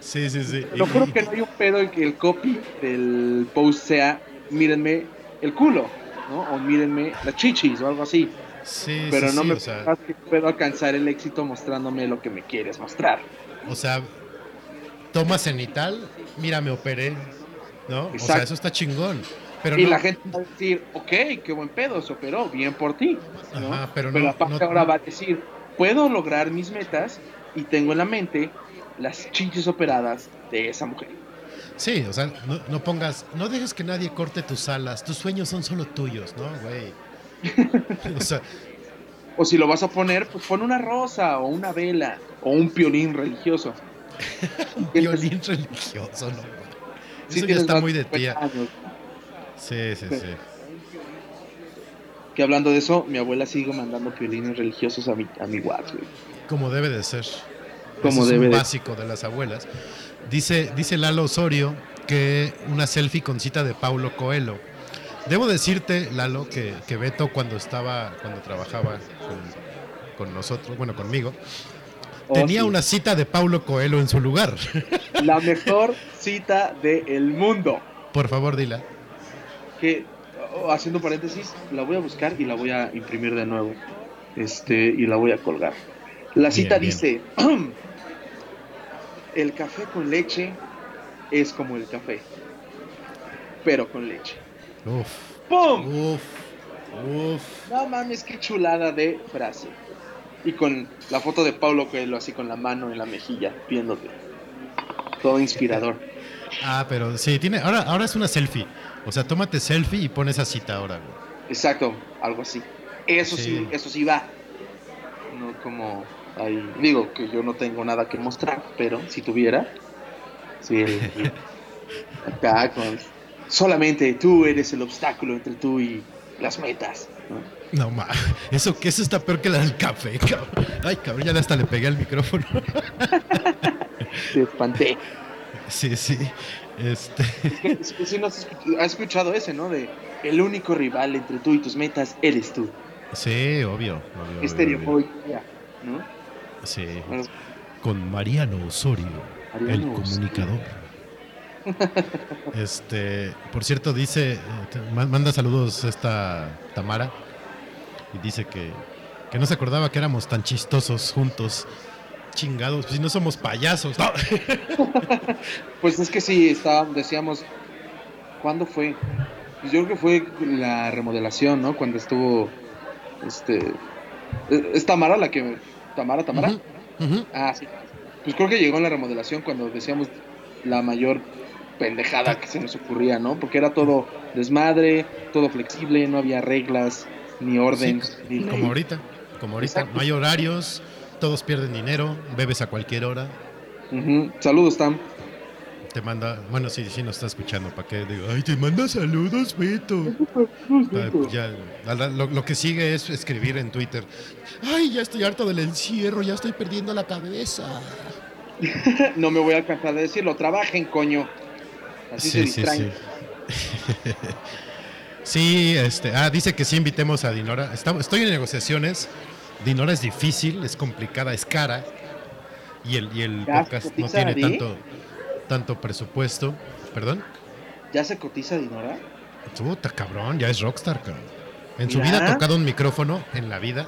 Sí, sí, sí. Lo juro que no hay un pedo en que el copy del post sea mírenme el culo, ¿no? O mírenme las chichis o algo así. Sí, Pero sí, no sí, me o sea, puedo alcanzar el éxito mostrándome lo que me quieres mostrar. o sea, toma cenital, mira, me operé, ¿no? O sea, eso está chingón. Pero y no, la gente va a decir, ok, qué buen pedo, se operó, bien por ti. ¿no? Ajá, pero no- aparte ahora va a decir, puedo lograr mis metas y tengo en la mente las chichis operadas de esa mujer. Sí, o sea, no, no pongas, no dejes que nadie corte tus alas, tus sueños son solo tuyos, ¿no, güey? O sea, O si lo vas a poner, pues pon una rosa o una vela o un piolín religioso. violín religioso, ¿no? Sí Eso ya está muy de 50 tía. años. Sí, sí, sí. Que hablando de eso, mi abuela sigue mandando piolines religiosos a mi, a mi WhatsApp. Como debe de ser. Como Ese es debe un de- básico de las abuelas. Dice, dice Lalo Osorio que una selfie con cita de Paulo Coelho. Debo decirte, Lalo, que, que Beto cuando estaba, cuando trabajaba con, con nosotros, bueno, conmigo, Oh, tenía sí. una cita de Paulo Coelho en su lugar. La mejor cita del mundo. Por favor, dila. que oh, haciendo paréntesis, la voy a buscar y la voy a imprimir de nuevo. Este, y la voy a colgar. La cita bien. dice: El café con leche es como el café, pero con leche. Uf, ¡Pum! uf, uf. No mames, qué chulada de frase. Y con la foto de Paulo Coelho así con la mano en la mejilla, viéndote. Todo inspirador. Ah, pero sí, tiene. Ahora, ahora es una selfie. O sea, tómate selfie y pon esa cita ahora, güey. Exacto, algo así. Eso sí, Sí. eso sí va. No como ahí. Digo que yo no tengo nada que mostrar, pero si tuviera. Sí, acá con. Solamente tú eres el obstáculo entre tú y las metas. ¿no? No ma, eso que eso está peor que la del café, cabrón. Ay, cabrón, ya hasta le pegué al micrófono. Te espanté. Sí, sí. Este. Es que sí, no has escuch- has escuchado ese, ¿no? De el único rival entre tú y tus metas eres tú. Sí, obvio. obvio, ya, ¿no? Sí. Con Mariano Osorio, el comunicador. Este, por cierto, dice, eh, manda saludos esta Tamara y dice que, que no se acordaba que éramos tan chistosos juntos. Chingados, pues si no somos payasos. No. Pues es que sí, está, decíamos, ¿cuándo fue? Pues yo creo que fue la remodelación, ¿no? Cuando estuvo, este, ¿es Tamara la que, Tamara, Tamara? Ah, sí. Pues creo que llegó en la remodelación cuando decíamos la mayor pendejada que se nos ocurría, ¿no? Porque era todo desmadre, todo flexible, no había reglas, ni orden, Sí, ni ley. como ahorita, como ahorita, Exacto. no hay horarios, todos pierden dinero, bebes a cualquier hora. Saludos, Tam. te manda, bueno, sí, sí nos está escuchando, ¿para qué? Digo, ay, te manda saludos, Beto. Ya, lo, lo que sigue es escribir en Twitter, ay, ya estoy harto del encierro, ya estoy perdiendo la cabeza. No me voy a alcanzar de decirlo, trabajen, coño. Así se Sí, sí, distraen. sí. Sí, este, ah, dice que sí invitemos a Dinora. Estamos, estoy en negociaciones. Dinora es difícil, es complicada, es cara. Y el, y el podcast no tiene tanto, tanto presupuesto. ¿Perdón? ¿Ya se cotiza Dinora? Puta, cabrón, ya es rockstar, cabrón. En su vida ha tocado un micrófono en la vida,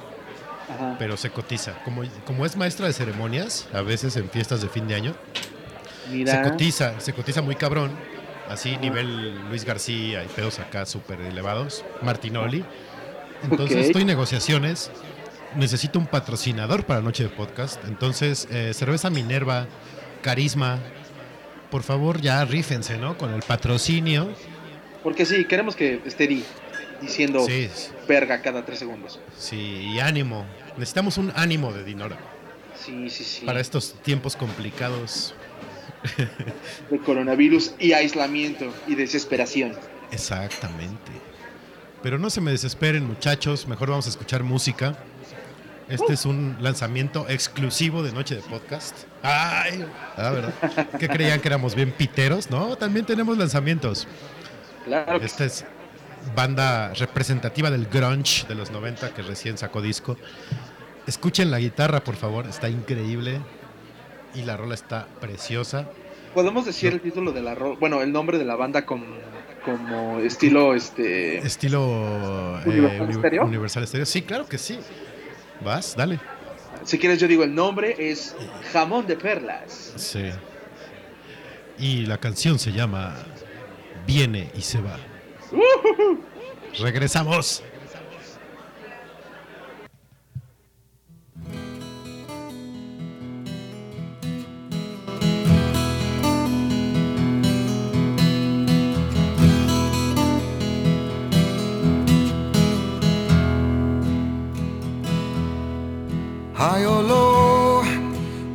Ajá. pero se cotiza. Como, como es maestra de ceremonias, a veces en fiestas de fin de año, Mira. se cotiza, se cotiza muy cabrón. Así, nivel Luis García y pedos acá súper elevados. Martinoli. Entonces, estoy en negociaciones. Necesito un patrocinador para Noche de Podcast. Entonces, eh, Cerveza Minerva, Carisma. Por favor, ya rífense, ¿no? Con el patrocinio. Porque sí, queremos que esté di- diciendo Sí, verga cada tres segundos. sí, y ánimo. Necesitamos un ánimo de Dinora Sí, sí, sí. para estos tiempos complicados. De coronavirus y aislamiento y desesperación. Exactamente. Pero no se me desesperen, muchachos. Mejor vamos a escuchar música. Este es un lanzamiento exclusivo de Noche de Podcast. ¡Ay! Ah, ¿verdad? ¿Qué creían que éramos bien piteros? No, también tenemos lanzamientos. Claro que Esta es banda representativa del grunge de los 90 que recién sacó disco. Escuchen la guitarra, por favor. Está increíble. Y la rola está preciosa. Podemos decir el título de la ro- bueno, el nombre de la banda con, como estilo este Estilo eh, ¿Universal uni- Stereo? Universal Stereo. Sí, claro que sí. Vas, dale. si quieres yo digo el nombre es Jamón de Perlas. Sí. Y la canción se llama Viene y se va. Regresamos. High or low,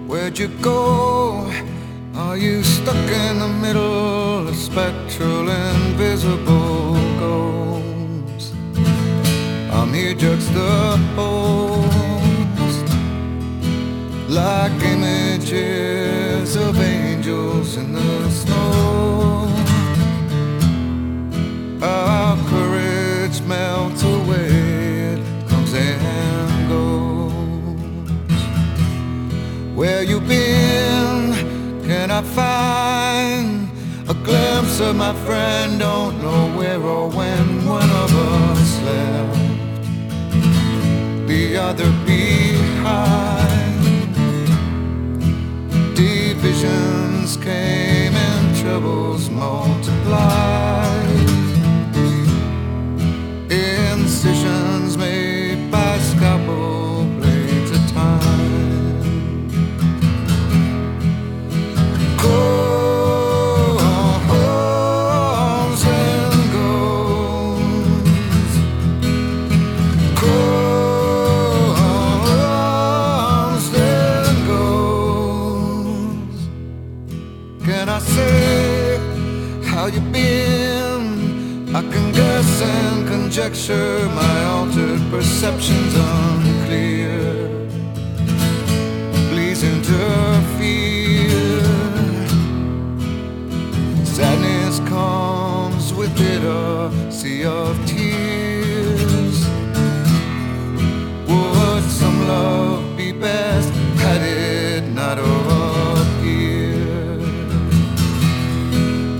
where'd you go? Are you stuck in the middle of spectral invisible ghosts? I'm here juxtaposed like images of angels in the snow. Our courage melts Where you been? Can I find a glimpse of my friend? Don't know where or when one of us left the other behind. Divisions came and troubles multiplied. Conjecture my altered perceptions unclear. Please interfere. Sadness comes with it a sea of tears. Would some love be best had it not appeared?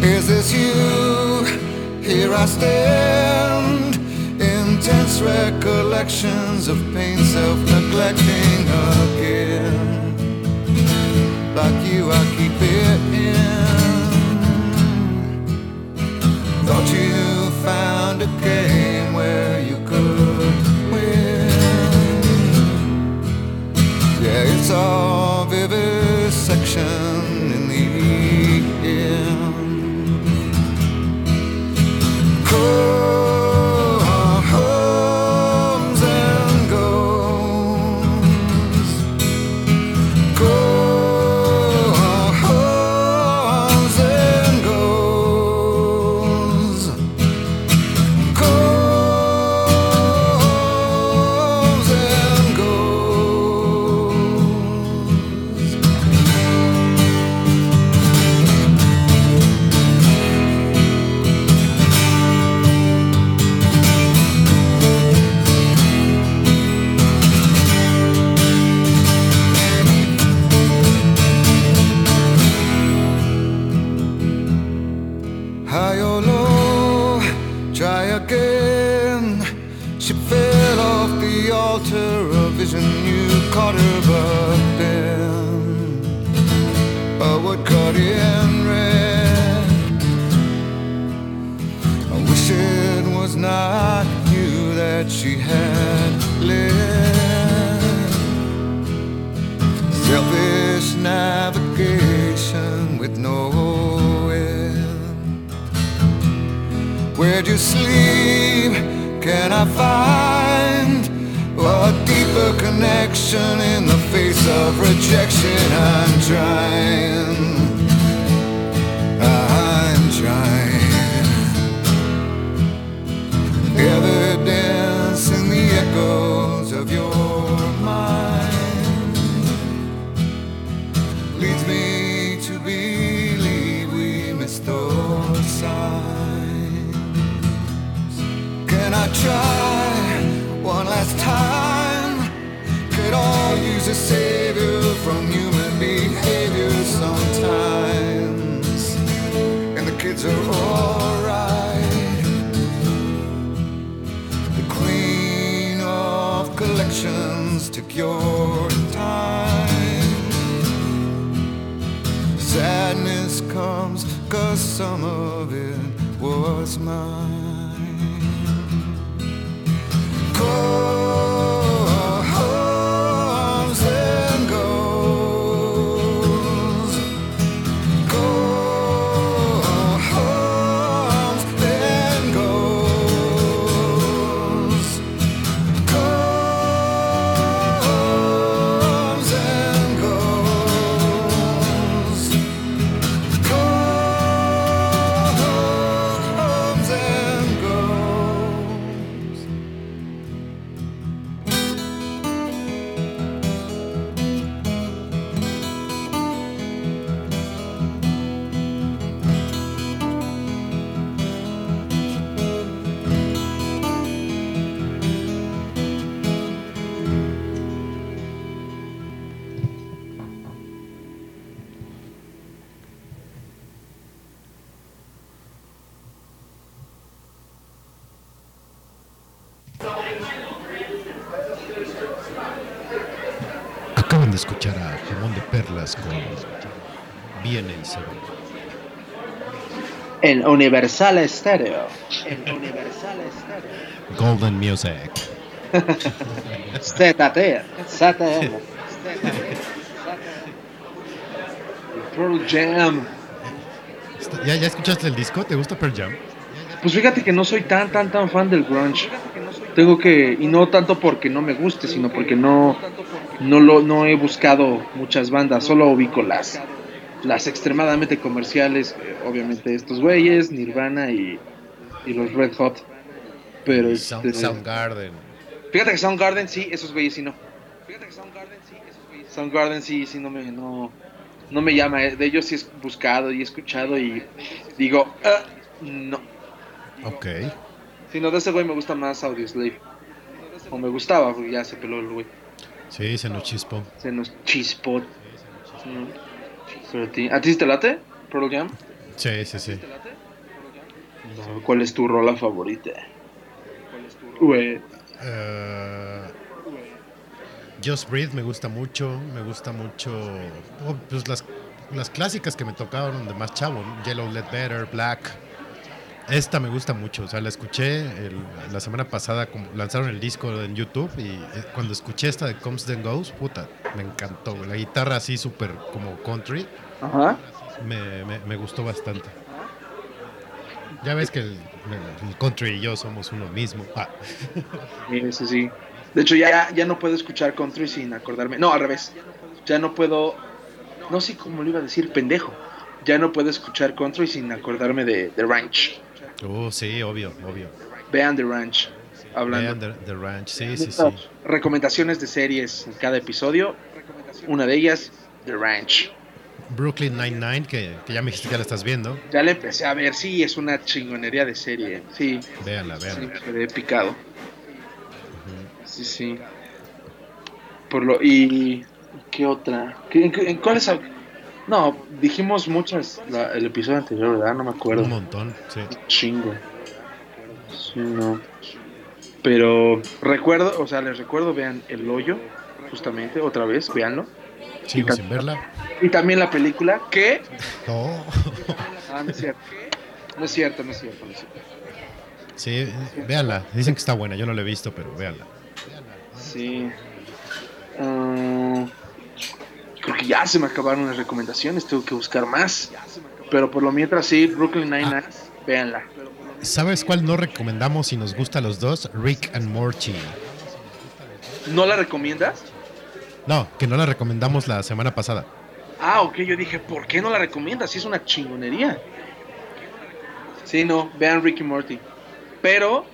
Is this you? Here I stand. Recollections of pain, self neglecting again. Like you, I keep it in. Thought you found a game where you could win. Yeah, it's all vivisection in the end. Comes a word in red. I wish it was not you that she had led. Selfish navigation with no end. Where'd you sleep? Can I find a connection in the face of rejection? I'm trying. I'm trying. Evidence in the echoes of your mind leads me to believe we missed those signs. Can I try one last time? All use a savior from human behavior sometimes. And the kids are alright. The queen of collections took your time. Sadness comes cause some of it was mine. Comes En Universal Stereo. En Universal Stereo. Golden Music. ZT. ZM. Pearl Jam. ¿Ya, ¿Ya escuchaste el disco? ¿Te gusta Pearl Jam? Pues fíjate que no soy tan, tan, tan fan del grunge. Tengo que, y no tanto porque no me guste, sino porque no, no lo, no he buscado muchas bandas, solo ubico las, las extremadamente comerciales, eh, obviamente estos güeyes, Nirvana y, y los Red Hot. Pero Sound- este, Soundgarden. Fíjate que Soundgarden sí, esos güeyes sí no. Fíjate que Soundgarden sí, esos güeyes sí. Soundgarden sí, sí no me, no, no me llama. eh. De ellos sí he buscado y he escuchado y digo, "Ah, no. Ok. Si no, de ese güey me gusta más Audioslave. O me gustaba, porque ya se peló el güey. Sí, se nos chispó. Se nos chispó. Mm. Pero a ti, ¿a ti te late? Pearl Jam. Sí, sí, sí. ¿Cuál es tu rola favorita? Güey. Eh, Just Breathe me gusta mucho. Me gusta mucho. oh, pues las, las clásicas que me tocaron de más chavo: ¿no? Yellow Let Better, Black. Esta me gusta mucho. O sea, la escuché el- la semana pasada. lanzaron el disco en YouTube. Y eh, cuando escuché esta de Comes Then Goes, puta, me encantó. La guitarra así, súper como country. Ajá. Me, me- me gustó bastante. Ya ves que el, el country y yo somos uno mismo. Ah. Sí, sí, sí. De hecho, ya, ya no puedo escuchar country sin acordarme. No, al revés. Ya no puedo. No sé cómo lo iba a decir, pendejo. Ya no puedo escuchar country sin acordarme de The Ranch. Oh, sí, obvio, obvio. Vean The Ranch. Hablando. Vean The, The Ranch, sí, sí, sí. Estas Recomendaciones de series en cada episodio. Una de ellas, The Ranch. Brooklyn Nine-Nine, que, que ya me dijiste que ya la estás viendo. Ya le empecé a ver, sí, es una chingonería de serie. Sí, Véanla, sí, véanla. quedé picado. Sí, sí. Por lo y qué otra? ¿Qué- en, en cuáles? hab- No, dijimos muchas la- el episodio anterior, ¿verdad? No me acuerdo. Un montón, sí. Chingo. Sí, no. Pero recuerdo, o sea, les recuerdo, vean El Hoyo, justamente, otra vez, véanlo. Sigo sin verla. Y también la película, que... No. Ah, no es cierto. No es cierto, no es cierto. No es cierto. Sí, véanla. Dicen que está buena, yo no la he visto, pero véanla. Sí. Ah, creo que ya se me acabaron las recomendaciones, tengo que buscar más. Pero por lo mientras sí, Brooklyn Nine-Nine, véanla. ¿Sabes cuál no recomendamos si nos gusta a los dos? Rick and Morty. ¿No la recomiendas? No, que no la recomendamos la semana pasada. Ah, ok, yo dije, ¿por qué no la recomiendas? Si es una chingonería. Sí, no, vean Ricky Morty. Pero,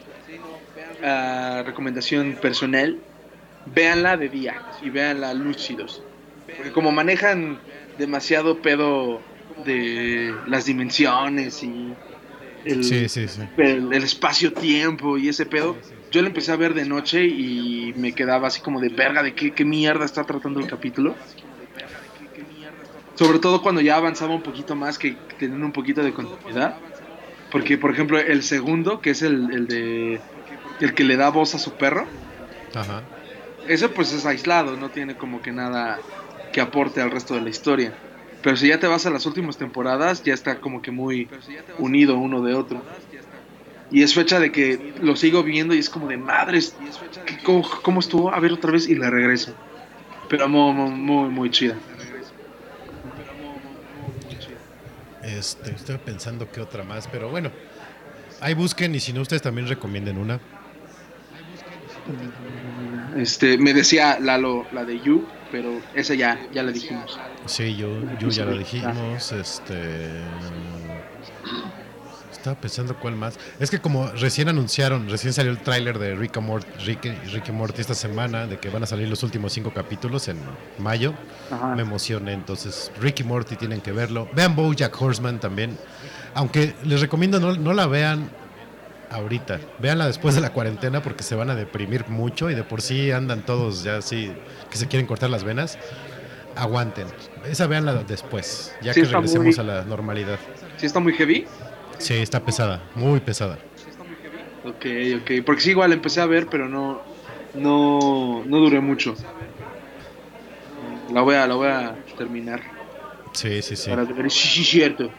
ah, recomendación personal, véanla de día y véanla lúcidos. Porque como manejan demasiado pedo de las dimensiones y el, Sí, sí, sí. el, el espacio-tiempo y ese pedo, yo lo empecé a ver de noche y me quedaba así como de verga de qué, qué mierda está tratando el capítulo. Sobre todo cuando ya avanzaba un poquito más, que tenían un poquito de continuidad. Porque, por ejemplo, el segundo, que es el, el de. El que le da voz a su perro, Ajá. ese pues es aislado, no tiene como que nada que aporte al resto de la historia. Pero si ya te vas a las últimas temporadas, ya está como que muy unido uno de otro. Y es fecha de que lo sigo viendo y es como de madres, ¿qué- ¿cómo, cómo estuvo? A ver otra vez y la regreso. Pero muy, muy, muy chida. Este, estoy pensando que otra más, pero bueno. Ahí busquen y si no, ustedes también recomienden una. Este, me decía Lalo la de You, pero esa ya, ya la dijimos. Sí, yo, yo ya lo dijimos. Este. Estaba pensando cuál más. Es que como recién anunciaron, recién salió el tráiler de Rick and Morty, Rick, Rick and Morty esta semana, de que van a salir los últimos cinco capítulos en mayo. Ajá. Me emocioné, entonces Rick y Morty tienen que verlo. Vean BoJack Horseman también. Aunque les recomiendo no, no la vean ahorita. Véanla después de la cuarentena porque se van a deprimir mucho y de por sí andan todos ya así que se quieren cortar las venas. Aguanten. Esa véanla después, ya Sí, que regresemos muy- a la normalidad. ¿Sí está muy heavy? Sí, está pesada, muy pesada. Ok, ok. Porque sí, igual empecé a ver, pero no, no, no duré mucho. La voy a, la voy a terminar. Sí, sí, sí. Para ver, sí, sí, cierto.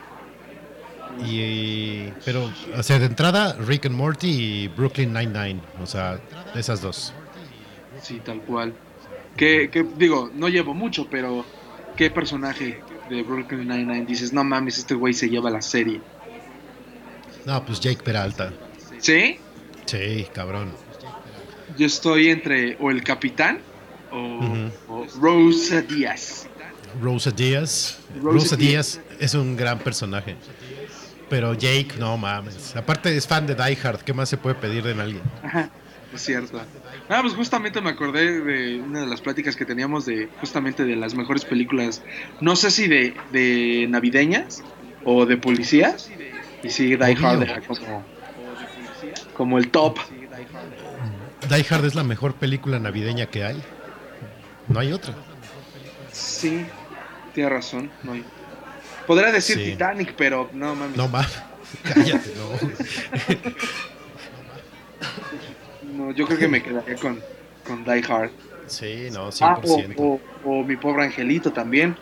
Y, pero, o sea, de entrada, Rick and Morty y Brooklyn Nine-Nine. O sea, esas dos. Sí, tal cual. Que, que, digo, no llevo mucho, pero ¿qué personaje de Brooklyn Nine-Nine dices, no mames, este güey se lleva la serie? No, pues Jake Peralta. ¿Sí? Sí, cabrón. Yo estoy entre o el capitán o, Rosa Díaz. Rosa Díaz. Rosa Rosa Díaz es un gran personaje. Pero Jake, no mames. Aparte es fan de Die Hard. ¿Qué más se puede pedir de alguien? Ajá, es cierto. Ah, pues justamente me acordé de una de las pláticas que teníamos de justamente de las mejores películas, no sé si de, de navideñas o de policías. Y sí, Die Hard era como, como el top. Die Hard es la mejor película navideña que hay. No hay otra. Sí, tiene razón. No hay- Podría decir Sí. Titanic, pero no mames. No mames. Cállate, no. No, yo creo que me quedaría con, con Die Hard. Sí, no, Ah, o, 100%. o- o Mi Pobre Angelito también.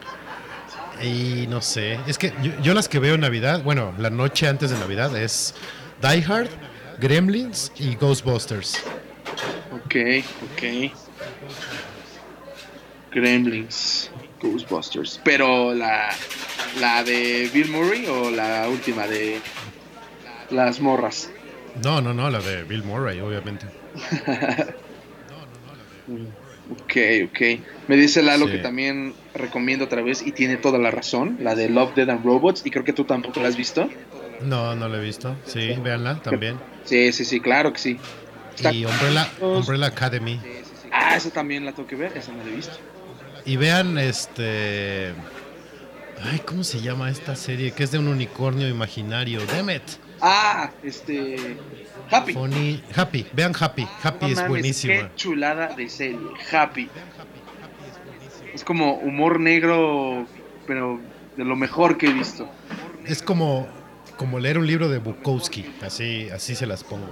Y no sé, es que yo, yo las que veo en Navidad, bueno, la noche antes de Navidad es Die Hard, Gremlins y Ghostbusters. Ok, ok. Gremlins, Ghostbusters. Pero la, la de Bill Murray o la última de las morras. No, no, no, la de Bill Murray, obviamente. Ok, ok. Me dice Lalo Sí. que también recomiendo otra vez y tiene toda la razón, la de Love, Dead and Robots y creo que tú tampoco la has visto. No, no la he visto. Sí, véanla también. Sí, sí, sí, claro que sí. Está- Y Umbrella, Umbrella Academy. Ah, esa también la tengo que ver, esa no la he visto. Y vean este. Ay, ¿cómo se llama esta serie? Que es de un unicornio imaginario. Damn it. Ah, este. Happy. Funny. Happy. Vean Happy. Happy No es mames, buenísima. Qué chulada de serie. Happy. Es como humor negro, pero de lo mejor que he visto. Es como, como leer un libro de Bukowski. Así, así se las pongo.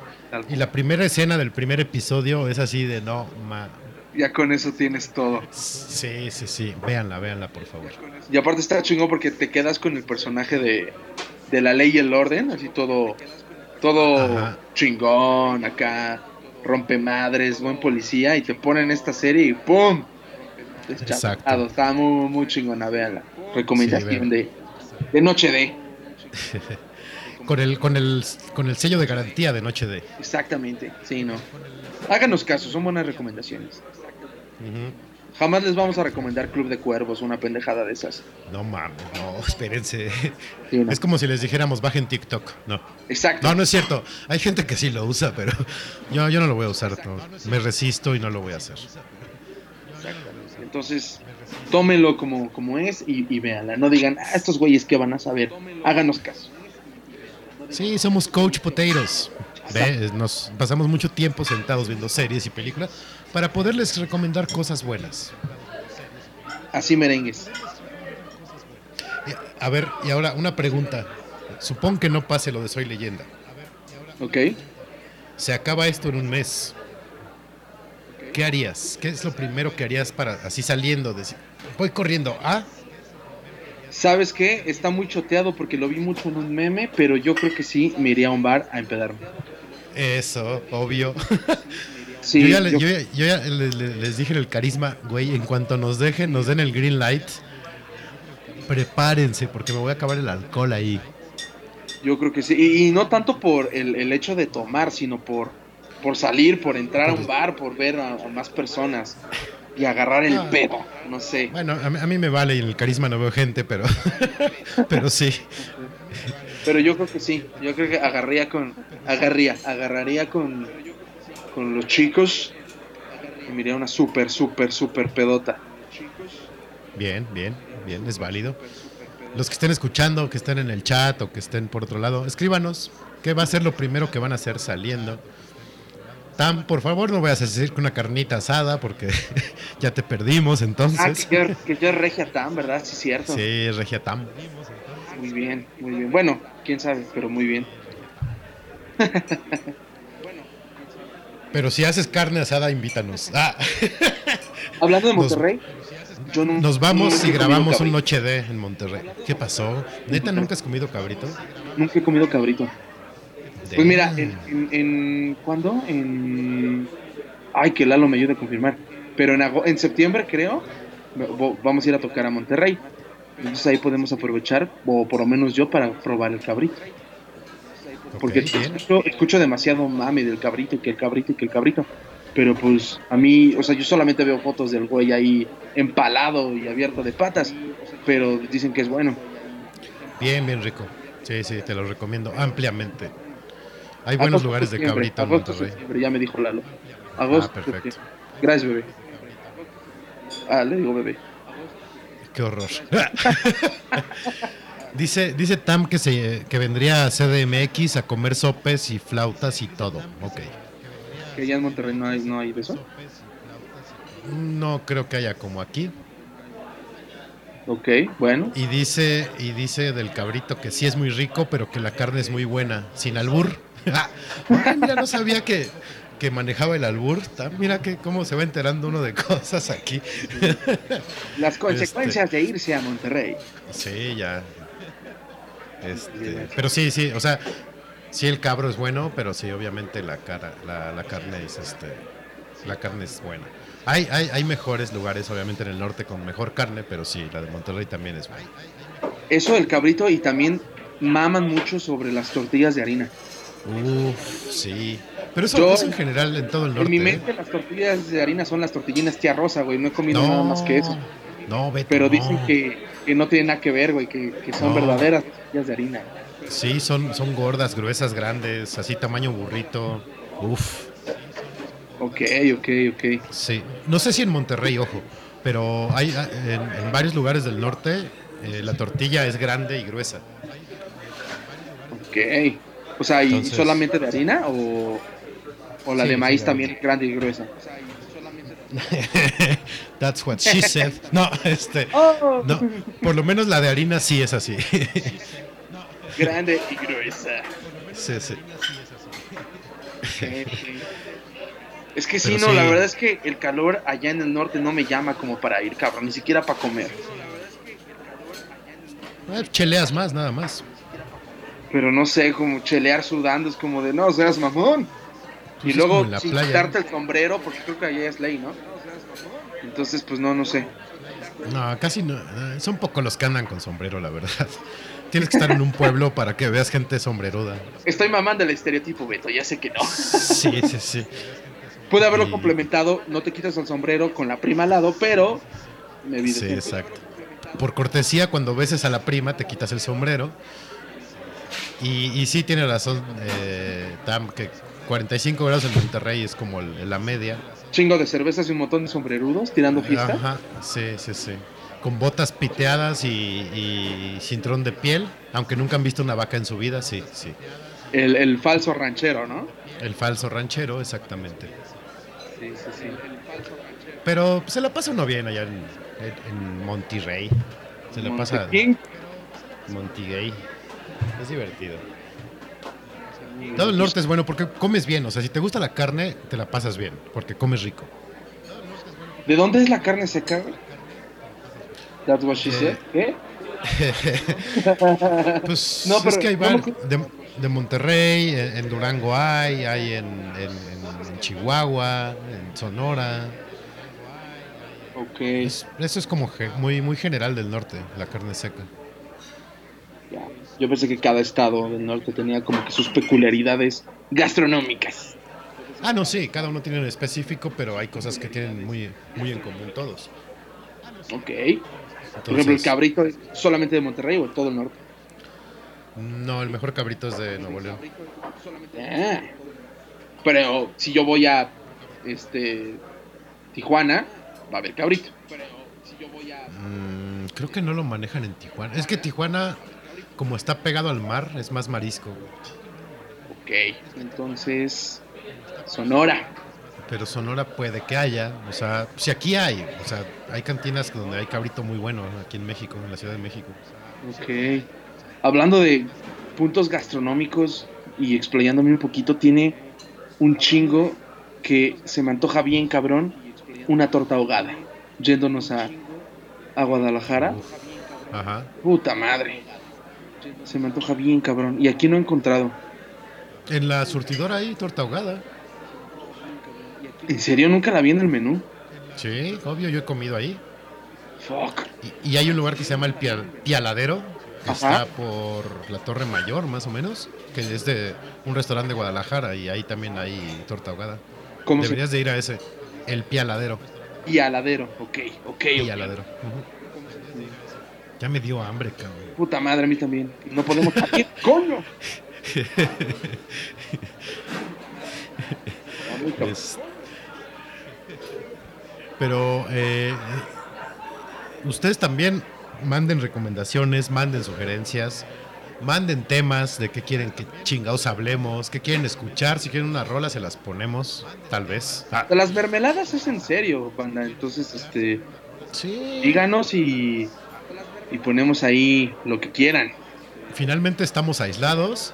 Y la primera escena del primer episodio es así de no, ma. Ya con eso tienes todo. Sí, sí, sí. Véanla, véanla, por favor. Y aparte está chingón porque te quedas con el personaje de, de la ley y el orden, así todo, todo Ajá. chingón acá, rompe madres, buen policía, y te ponen esta serie y ¡pum! Exacto. Está muy, muy chingona, véanla. Recomendación Sí, de, de Noche de. Con el, con el, con el sello de garantía de Noche de. Exactamente, sí, no. Háganos caso, son buenas recomendaciones. Jamás les vamos a recomendar Club de Cuervos, una pendejada de esas. No mames, no, espérense. Sí, no. Es como si les dijéramos bajen TikTok. No. Exacto. No, no es cierto. Hay gente que sí lo usa, pero yo, yo no lo voy a usar. no. Me resisto y no lo voy a hacer. Exactamente. Entonces, tómenlo como, como es y, y véanla. No digan, ah, estos güeyes que van a saber. Háganos caso. Sí, somos Coach Potatoes. Ve, Nos pasamos mucho tiempo sentados viendo series y películas para poderles recomendar cosas buenas. Así merengues. A ver, y ahora una pregunta. Supón que no pase lo de Soy Leyenda. ¿Ok? Se acaba esto en un mes. ¿Qué harías? ¿Qué es lo primero que harías para así saliendo? Decir, voy corriendo. Ah, ¿Sabes qué? Está muy choteado porque lo vi mucho en un meme, pero yo creo que sí me iría a un bar a empedarme. eso, obvio. Sí, yo ya, le- yo- yo ya- yo ya le- le- les dije en el carisma, güey, en cuanto nos dejen, nos den el green light, prepárense porque me voy a acabar el alcohol ahí. Yo creo que sí. Y, y no tanto por el, el hecho de tomar, sino por, por salir, por entrar a un bar, por ver a, a más personas y agarrar el Ah. pedo. No sé. Bueno, a mí, a mí me vale y en el carisma no veo gente, pero, pero sí. Pero yo creo que sí. Yo creo que agarraría con. Agarría, agarraría con. Con los chicos. Y me iría una súper, súper, súper pedota. Bien, bien, bien, es válido. Los que estén escuchando, que estén en el chat o que estén por otro lado, escríbanos qué va a ser lo primero que van a hacer saliendo. Tam, por favor, no vayas a decir que una carnita asada porque ya te perdimos Ah, entonces. que yo, que yo es regia tan, ¿verdad? Sí, cierto. Sí, Regia Tam. Muy bien, muy bien. Bueno, quién sabe, pero muy bien. Pero si haces carne asada, invítanos. Ah, Hablando de Nos- Monterrey, yo nunca- nos vamos y grabamos un. Noche de en Monterrey. ¿Qué pasó? ¿Neta nunca has comido cabrito? Nunca he comido cabrito. Pues mira, en, en, en- ¿cuándo? En ay, que Lalo me ayude a confirmar. Pero en ago- en septiembre creo vamos a ir a tocar a Monterrey. Entonces ahí podemos aprovechar o por lo menos yo para probar el cabrito. Porque escucho, escucho demasiado mame del cabrito y que el cabrito y que el cabrito. Pero pues a mí, o sea, yo solamente veo fotos del güey ahí empalado y abierto de patas. pero dicen que es bueno. Bien, bien rico. Sí, sí, te lo recomiendo ampliamente. Hay buenos Agosto, lugares de cabrito en agosto, Monterrey. ya me dijo Lalo. Agosto. Ah, perfecto. septiembre. Gracias, bebé. Ah, le digo bebé. Qué horror. dice, dice Tam que se que vendría a CDMX a comer sopes y flautas y todo. Ok. Que allá en Monterrey no hay, no hay de eso. No creo que haya como aquí. Ok, bueno. Y dice, y dice del cabrito que sí es muy rico, pero que la carne es muy buena, sin albur. Mira, no sabía que, que manejaba el albur. Mira que cómo se va enterando uno de cosas aquí. Las consecuencias de irse a Monterrey. Sí, ya. Este, pero sí, sí, o sea, sí el cabro es bueno, pero sí, obviamente la cara, la, la carne es este, la carne es buena. Hay, hay, hay mejores lugares, obviamente en el norte con mejor carne, pero sí, la de Monterrey también es buena. Eso del cabrito y también maman mucho sobre las tortillas de harina. Uf, sí. Pero eso Yo- es en general en todo el norte. En mi ¿eh? mente las tortillas de harina son las tortillinas tía rosa, güey. No he comido No, nada más que eso. No, Beto, Pero no. dicen que, que no tienen nada que ver, güey, que, que son No. verdaderas tortillas de harina. Sí, son, son gordas, gruesas, grandes, así tamaño burrito. Uf. Ok, ok, ok. Sí, no sé si en Monterrey, ojo, pero hay ah, en, en varios lugares del norte eh, la tortilla es grande y gruesa. Ok. O sea, ¿y Entonces- solamente de harina o, o la Sí, de maíz también grande y gruesa? That's what she said. No, este, Oh. no, por lo menos la de harina sí es así. Grande y gruesa. Sí, sí. Es que sí, Pero no, la verdad es que el calor allá en el norte no me llama como para ir, cabrón, ni siquiera para comer. Eh, Cheleas más, nada más. Pero no sé, como chelear sudando es como de, no, seas mamón. Y luego sin playa. quitarte el sombrero, porque creo que allá es ley, ¿no? Entonces, pues no, no sé. No, casi no. Son pocos los que andan con sombrero, la verdad. Tienes que estar en un pueblo para que veas gente sombreruda. Estoy mamando el estereotipo, Beto, ya sé que no. Sí, sí, sí. Pude haberlo Y- complementado, no te quitas el sombrero con la prima al lado, pero me vi Sí, tiempo. exacto. Por cortesía, cuando beses a la prima, te quitas el sombrero. Y, y sí tiene razón, eh, Tam, que 45 grados en Monterrey es como el- la media. Chingo de cervezas y un montón de sombrerudos tirando fiesta. Ajá, sí, sí, sí. Con botas piteadas y, y cinturón de piel, aunque nunca han visto una vaca en su vida, sí, sí. El, el falso ranchero, ¿no? El falso ranchero, exactamente. Sí, sí, sí. Pero se la pasa uno bien allá en, en- en Monterrey. Se la pasa Montequín. Montigay. Es divertido. Todo el norte es bueno porque comes bien. O sea, si te gusta la carne, te la pasas bien. Porque comes rico. ¿De dónde es la carne seca? That's what she Eh, said. ¿Qué? Pues No, es pero que hay ¿cómo varios. De, de Monterrey, en, en Durango hay, hay en, en- en Chihuahua, en Sonora. Ok, Es- eso es como ge- muy, muy general del norte, la carne seca. Yo pensé que cada estado del norte tenía como que sus peculiaridades gastronómicas. Ah, no, sí, cada uno tiene un específico, pero hay cosas que tienen muy, muy en común todos. Ok. Por ejemplo, el cabrito es solamente de Monterrey o de todo el norte. no, el mejor cabrito es de Nuevo León. Ah. Pero si yo voy a este Tijuana, va a haber cabrito. Mm, creo que no lo manejan en Tijuana. Es que Tijuana, como está pegado al mar, es más marisco. Ok, entonces Sonora. Pero Sonora puede que haya. O sea, si aquí hay. O sea, hay cantinas donde hay cabrito muy bueno aquí en México, en la Ciudad de México. Ok. Hablando de puntos gastronómicos y explayándome un poquito, tiene un chingo que se me antoja bien cabrón, una torta ahogada. Yéndonos a, a Guadalajara. Uf. Ajá. Puta madre. Se me antoja bien cabrón. Y aquí no he encontrado. En la surtidora hay torta ahogada. ¿En serio nunca la vi en el menú? Sí, obvio, yo he comido ahí. Fuck. Y, y hay un lugar que se llama el Pia- Pialadero, que Ajá. está por la Torre Mayor, más o menos, que es de un restaurante de Guadalajara y ahí también hay torta ahogada. ¿Cómo se Deberías de ir a ese, el Pialadero. Y aladero. Ok, ok. ok. Pialadero. Ujú. Ya me dio hambre, cabrón. Puta madre, a mí también. No podemos salir, coño. Es- Pero eh, ustedes también manden recomendaciones, manden sugerencias, manden temas de qué quieren que chingados hablemos, qué quieren escuchar. Si quieren una rola, se las ponemos, tal vez. Ah, Las mermeladas es en serio, banda. Entonces, este, sí. díganos y, y ponemos ahí lo que quieran Finalmente estamos aislados.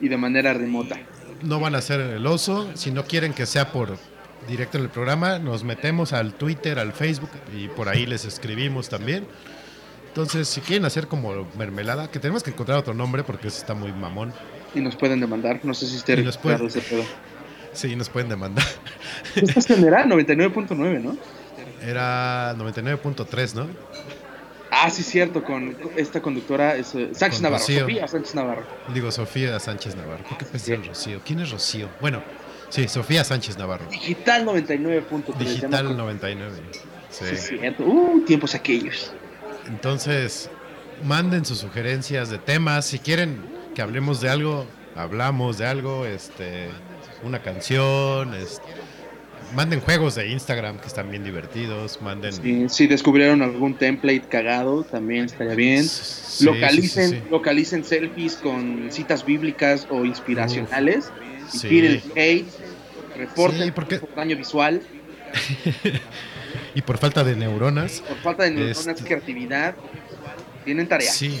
y de manera remota. no van a hacer el oso. Si no quieren que sea por directo en el programa, nos metemos al Twitter, al Facebook y por ahí les escribimos también. Entonces, si quieren hacer como mermelada, que tenemos que encontrar otro nombre porque eso está muy mamón. Y nos pueden demandar. No sé si esté nos pueden- ese pedo. Sí, nos pueden demandar. Esta general 99.9, ¿no? Era 99.3, ¿no? Ah, sí, cierto, con esta conductora es, eh, Sánchez Con Navarro. Rocío. Sofía Sánchez Navarro. Digo, Sofía Sánchez Navarro. ¿Por qué pensé en Rocío? ¿Quién es Rocío? Bueno, sí, Sofía Sánchez Navarro. Digital 99.3. ya me Digital acuerdo. 99. Sí, Sí. cierto. Uh, tiempos aquellos. Entonces, manden sus sugerencias de temas. Si quieren que hablemos de algo, hablamos de algo. Este, una canción. este, manden juegos de Instagram que están bien divertidos. Manden. Sí, si descubrieron algún template cagado, también estaría bien. Sí, localicen, sí, localicen selfies con citas bíblicas o inspiracionales. y sí. tiren hate. Reporten porque- por daño visual. Y por falta de neuronas. Por falta de neuronas, Este- creatividad. Tienen tarea. Sí.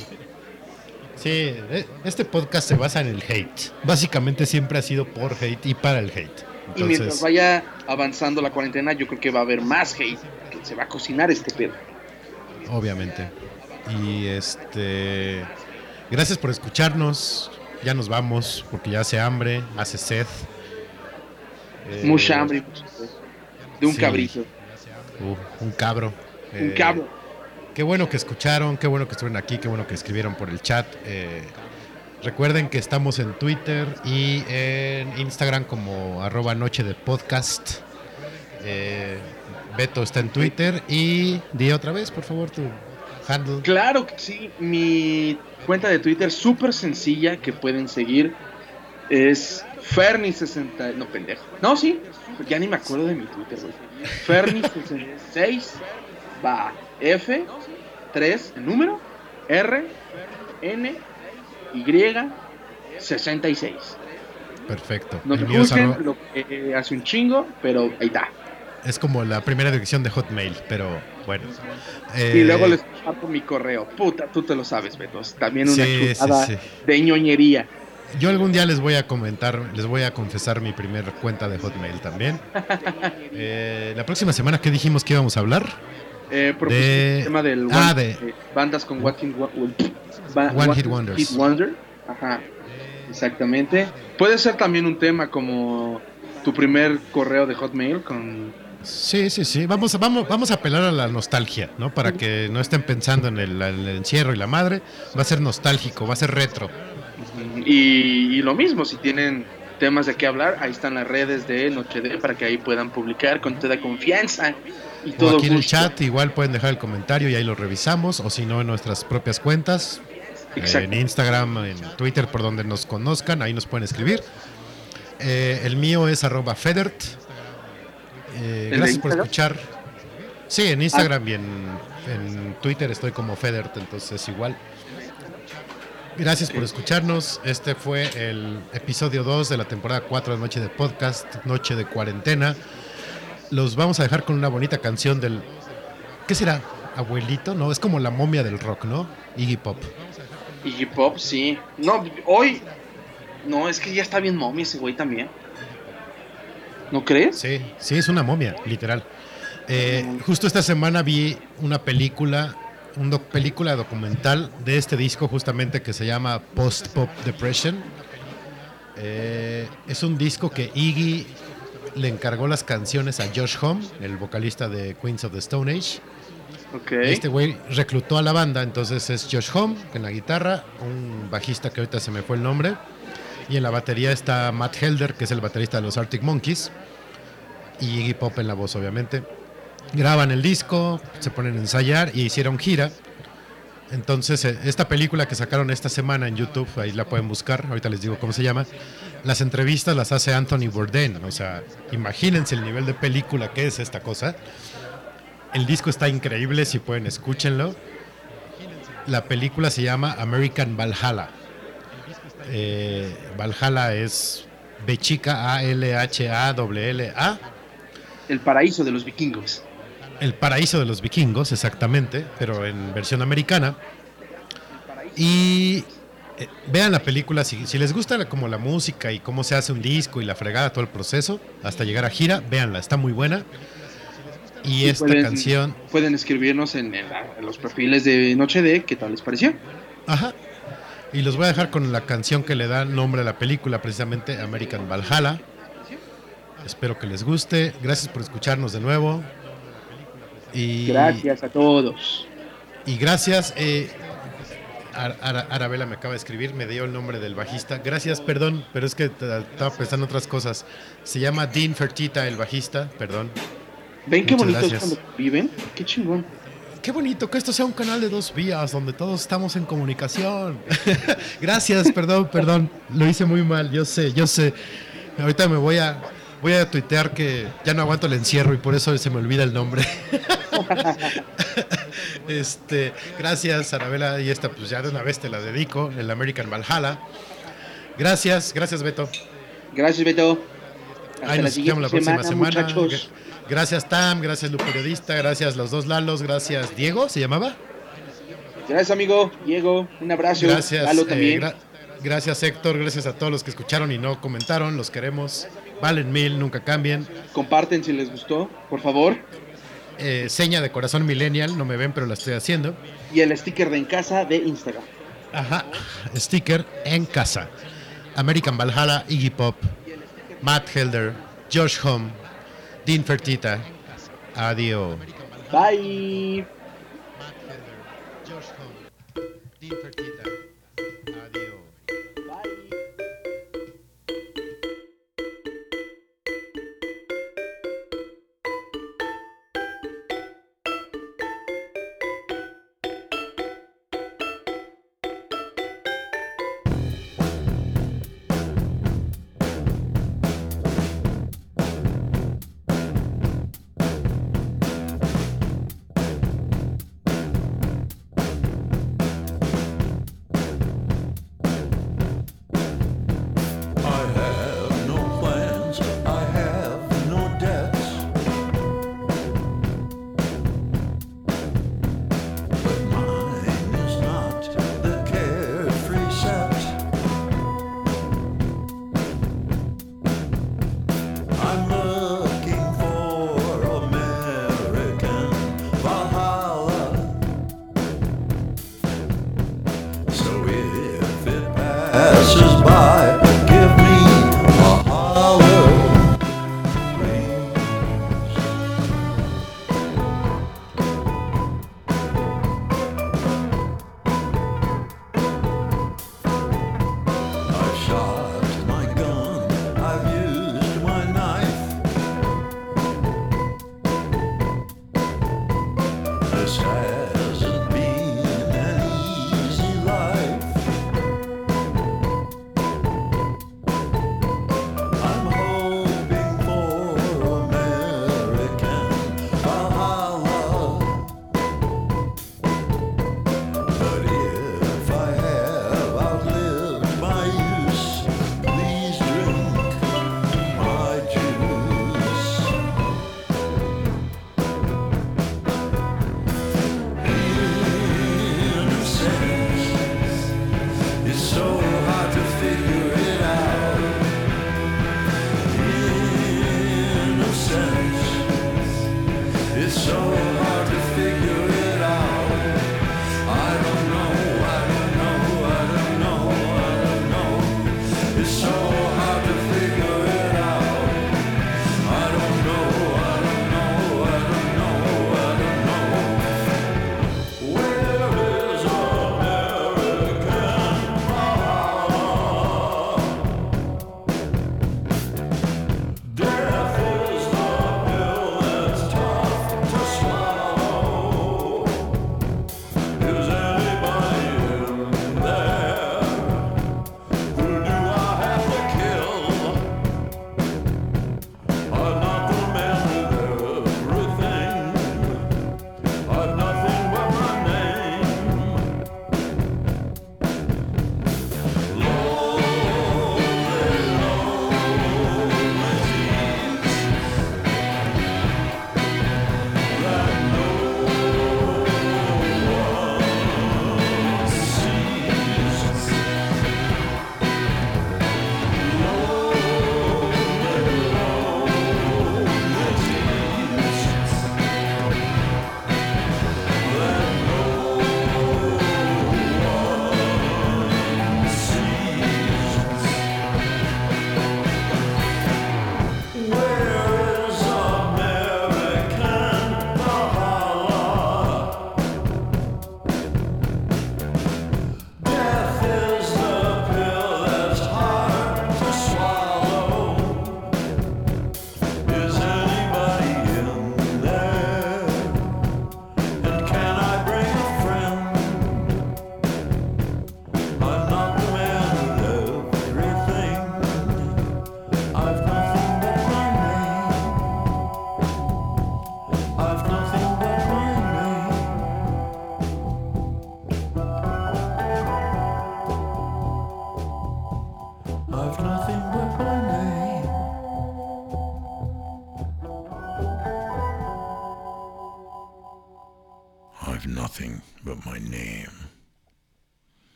Sí, e- este podcast se basa en el hate. Básicamente siempre ha sido por hate y para el hate. Y mientras vaya avanzando la cuarentena, yo creo que va a haber más hate. Que se va a cocinar este pedo. obviamente. Y este. Gracias por escucharnos. Ya nos vamos porque ya hace hambre, hace sed. Eh, Mucha hambre. De un sí. cabrito. uh, un cabro. Un Eh, cabro. Qué bueno que escucharon, qué bueno que estuvieron aquí, qué bueno que escribieron por el chat. Eh, recuerden que estamos en Twitter y en Instagram como arroba noche de podcast. Eh, Beto está en Twitter y di otra vez, por favor, tu handle. Claro que sí. Mi cuenta de Twitter súper sencilla que pueden seguir es Ferni60. No, pendejo. No, sí. Ya ni me acuerdo de mi Twitter, güey. Ferni66 va F 3 el número R N Y 66. Perfecto. No te juzguen arro- lo que eh, hace un chingo, pero ahí está. es como la primera dirección de Hotmail, pero bueno. Y Eh, luego les comparto mi correo. Puta, tú te lo sabes, Beto. Es También una Sí, chulada sí. de ñoñería. Yo algún día les voy a comentar, les voy a confesar mi primer cuenta de Hotmail también. Eh, la próxima semana, ¿qué dijimos que íbamos a hablar? Eh, De- el tema del ah, one- de- eh, bandas con Wo- ba- One Hit Wonders. Hit Wonder. Ajá, exactamente. Puede ser también un tema como tu primer correo de Hotmail con... Sí, sí, sí. Vamos, a- vamos, vamos a apelar a la nostalgia, ¿no? Para que no estén pensando en el, en el encierro y la madre. Va a ser nostálgico, va a ser retro. Y, y lo mismo, si tienen temas de qué hablar, ahí están las redes de Noche de para que ahí puedan publicar con toda confianza y O todo aquí en el gusto. chat igual pueden dejar el comentario y ahí lo revisamos. O si no, en nuestras propias cuentas. Exacto. en Instagram, en Twitter, por donde nos conozcan, ahí nos pueden escribir. Eh, el mío es arroba Federt. Eh, ¿El de gracias por escuchar. Sí, en Instagram y en, en Twitter estoy como Federt, entonces igual. Gracias por escucharnos. Este fue el episodio 2 de la temporada 4 de Noche de Podcast, Noche de Cuarentena. Los vamos a dejar con una bonita canción del... ¿Qué será? ¿Abuelito? No, es como la momia del rock, ¿no? Iggy Pop. Iggy Pop, sí. No, hoy... No, es que ya está bien mommy ese güey también. ¿No crees? Sí, sí, es una momia, literal. Eh, justo esta semana vi una película, una película documental de este disco justamente que se llama Post Pop Depression. Eh, es un disco que Iggy le encargó las canciones a Josh Homme, el vocalista de Queens of the Stone Age. Ok. Este güey reclutó a la banda, entonces es Josh Homme en la guitarra, un bajista que ahorita se me fue el nombre, y en la batería está Matt Helder, que es el baterista de los Arctic Monkeys, y Iggy Pop en la voz, obviamente. graban el disco, se ponen a ensayar y hicieron gira. Entonces, eh, esta película que sacaron esta semana en YouTube, ahí la pueden buscar, ahorita les digo cómo se llama. Las entrevistas las hace Anthony Bourdain, o sea, imagínense el nivel de película que es esta cosa. El disco está increíble, si pueden, escúchenlo. La película se llama American Valhalla. Eh, Valhalla es B chica A L H A W L A. El paraíso de los vikingos. El paraíso de los vikingos, exactamente, pero en versión americana. Y eh, vean la película, si, si les gusta la- como la música y cómo se hace un disco y la fregada, todo el proceso, hasta llegar a gira, véanla, está muy buena. Y Y esta pueden- canción, Pueden escribirnos en, en la- en los perfiles de Noche de qué tal les pareció. ajá. Y los voy a dejar con la canción que le da nombre a la película, precisamente American Valhalla. Espero que les guste. Gracias por escucharnos de nuevo. Y, Gracias a todos. Y gracias. eh, Ar- Ara- Arabella me acaba de escribir, me dio el nombre del bajista. Gracias, perdón, pero es que estaba pensando en otras cosas. Se llama Dean Fertita, el bajista, perdón. ¿Ven qué Muchas bonito es cuando viven? Qué chingón. Qué bonito que esto sea un canal de dos vías donde todos estamos en comunicación. Gracias, perdón, perdón. Lo hice muy mal, yo sé, yo sé. Ahorita me voy a voy a tuitear que ya no aguanto el encierro y por eso se me olvida el nombre. este, gracias, Arabella, y esta pues ya de una vez te la dedico, el American Valhalla. Gracias, gracias Beto. Gracias, Beto. Hasta Ahí la nos escuchamos la próxima semana. Gra- Gracias Tam, gracias Lu Periodista, gracias los dos Lalos, gracias Diego, ¿se llamaba? Gracias, amigo. Diego, un abrazo. Gracias. Lalo eh, también. gra- gracias Héctor, gracias a todos los que escucharon y no comentaron, los queremos. Valen mil, nunca cambien. Comparten si les gustó, por favor. Eh, seña de corazón millennial, no me ven pero la estoy haciendo. Y el sticker de en casa de Instagram. Ajá, sticker en casa. American Valhalla, Iggy Pop, Matt Helder, Josh Home, Dean Fertita. Adiós. Bye. Dean Fertita.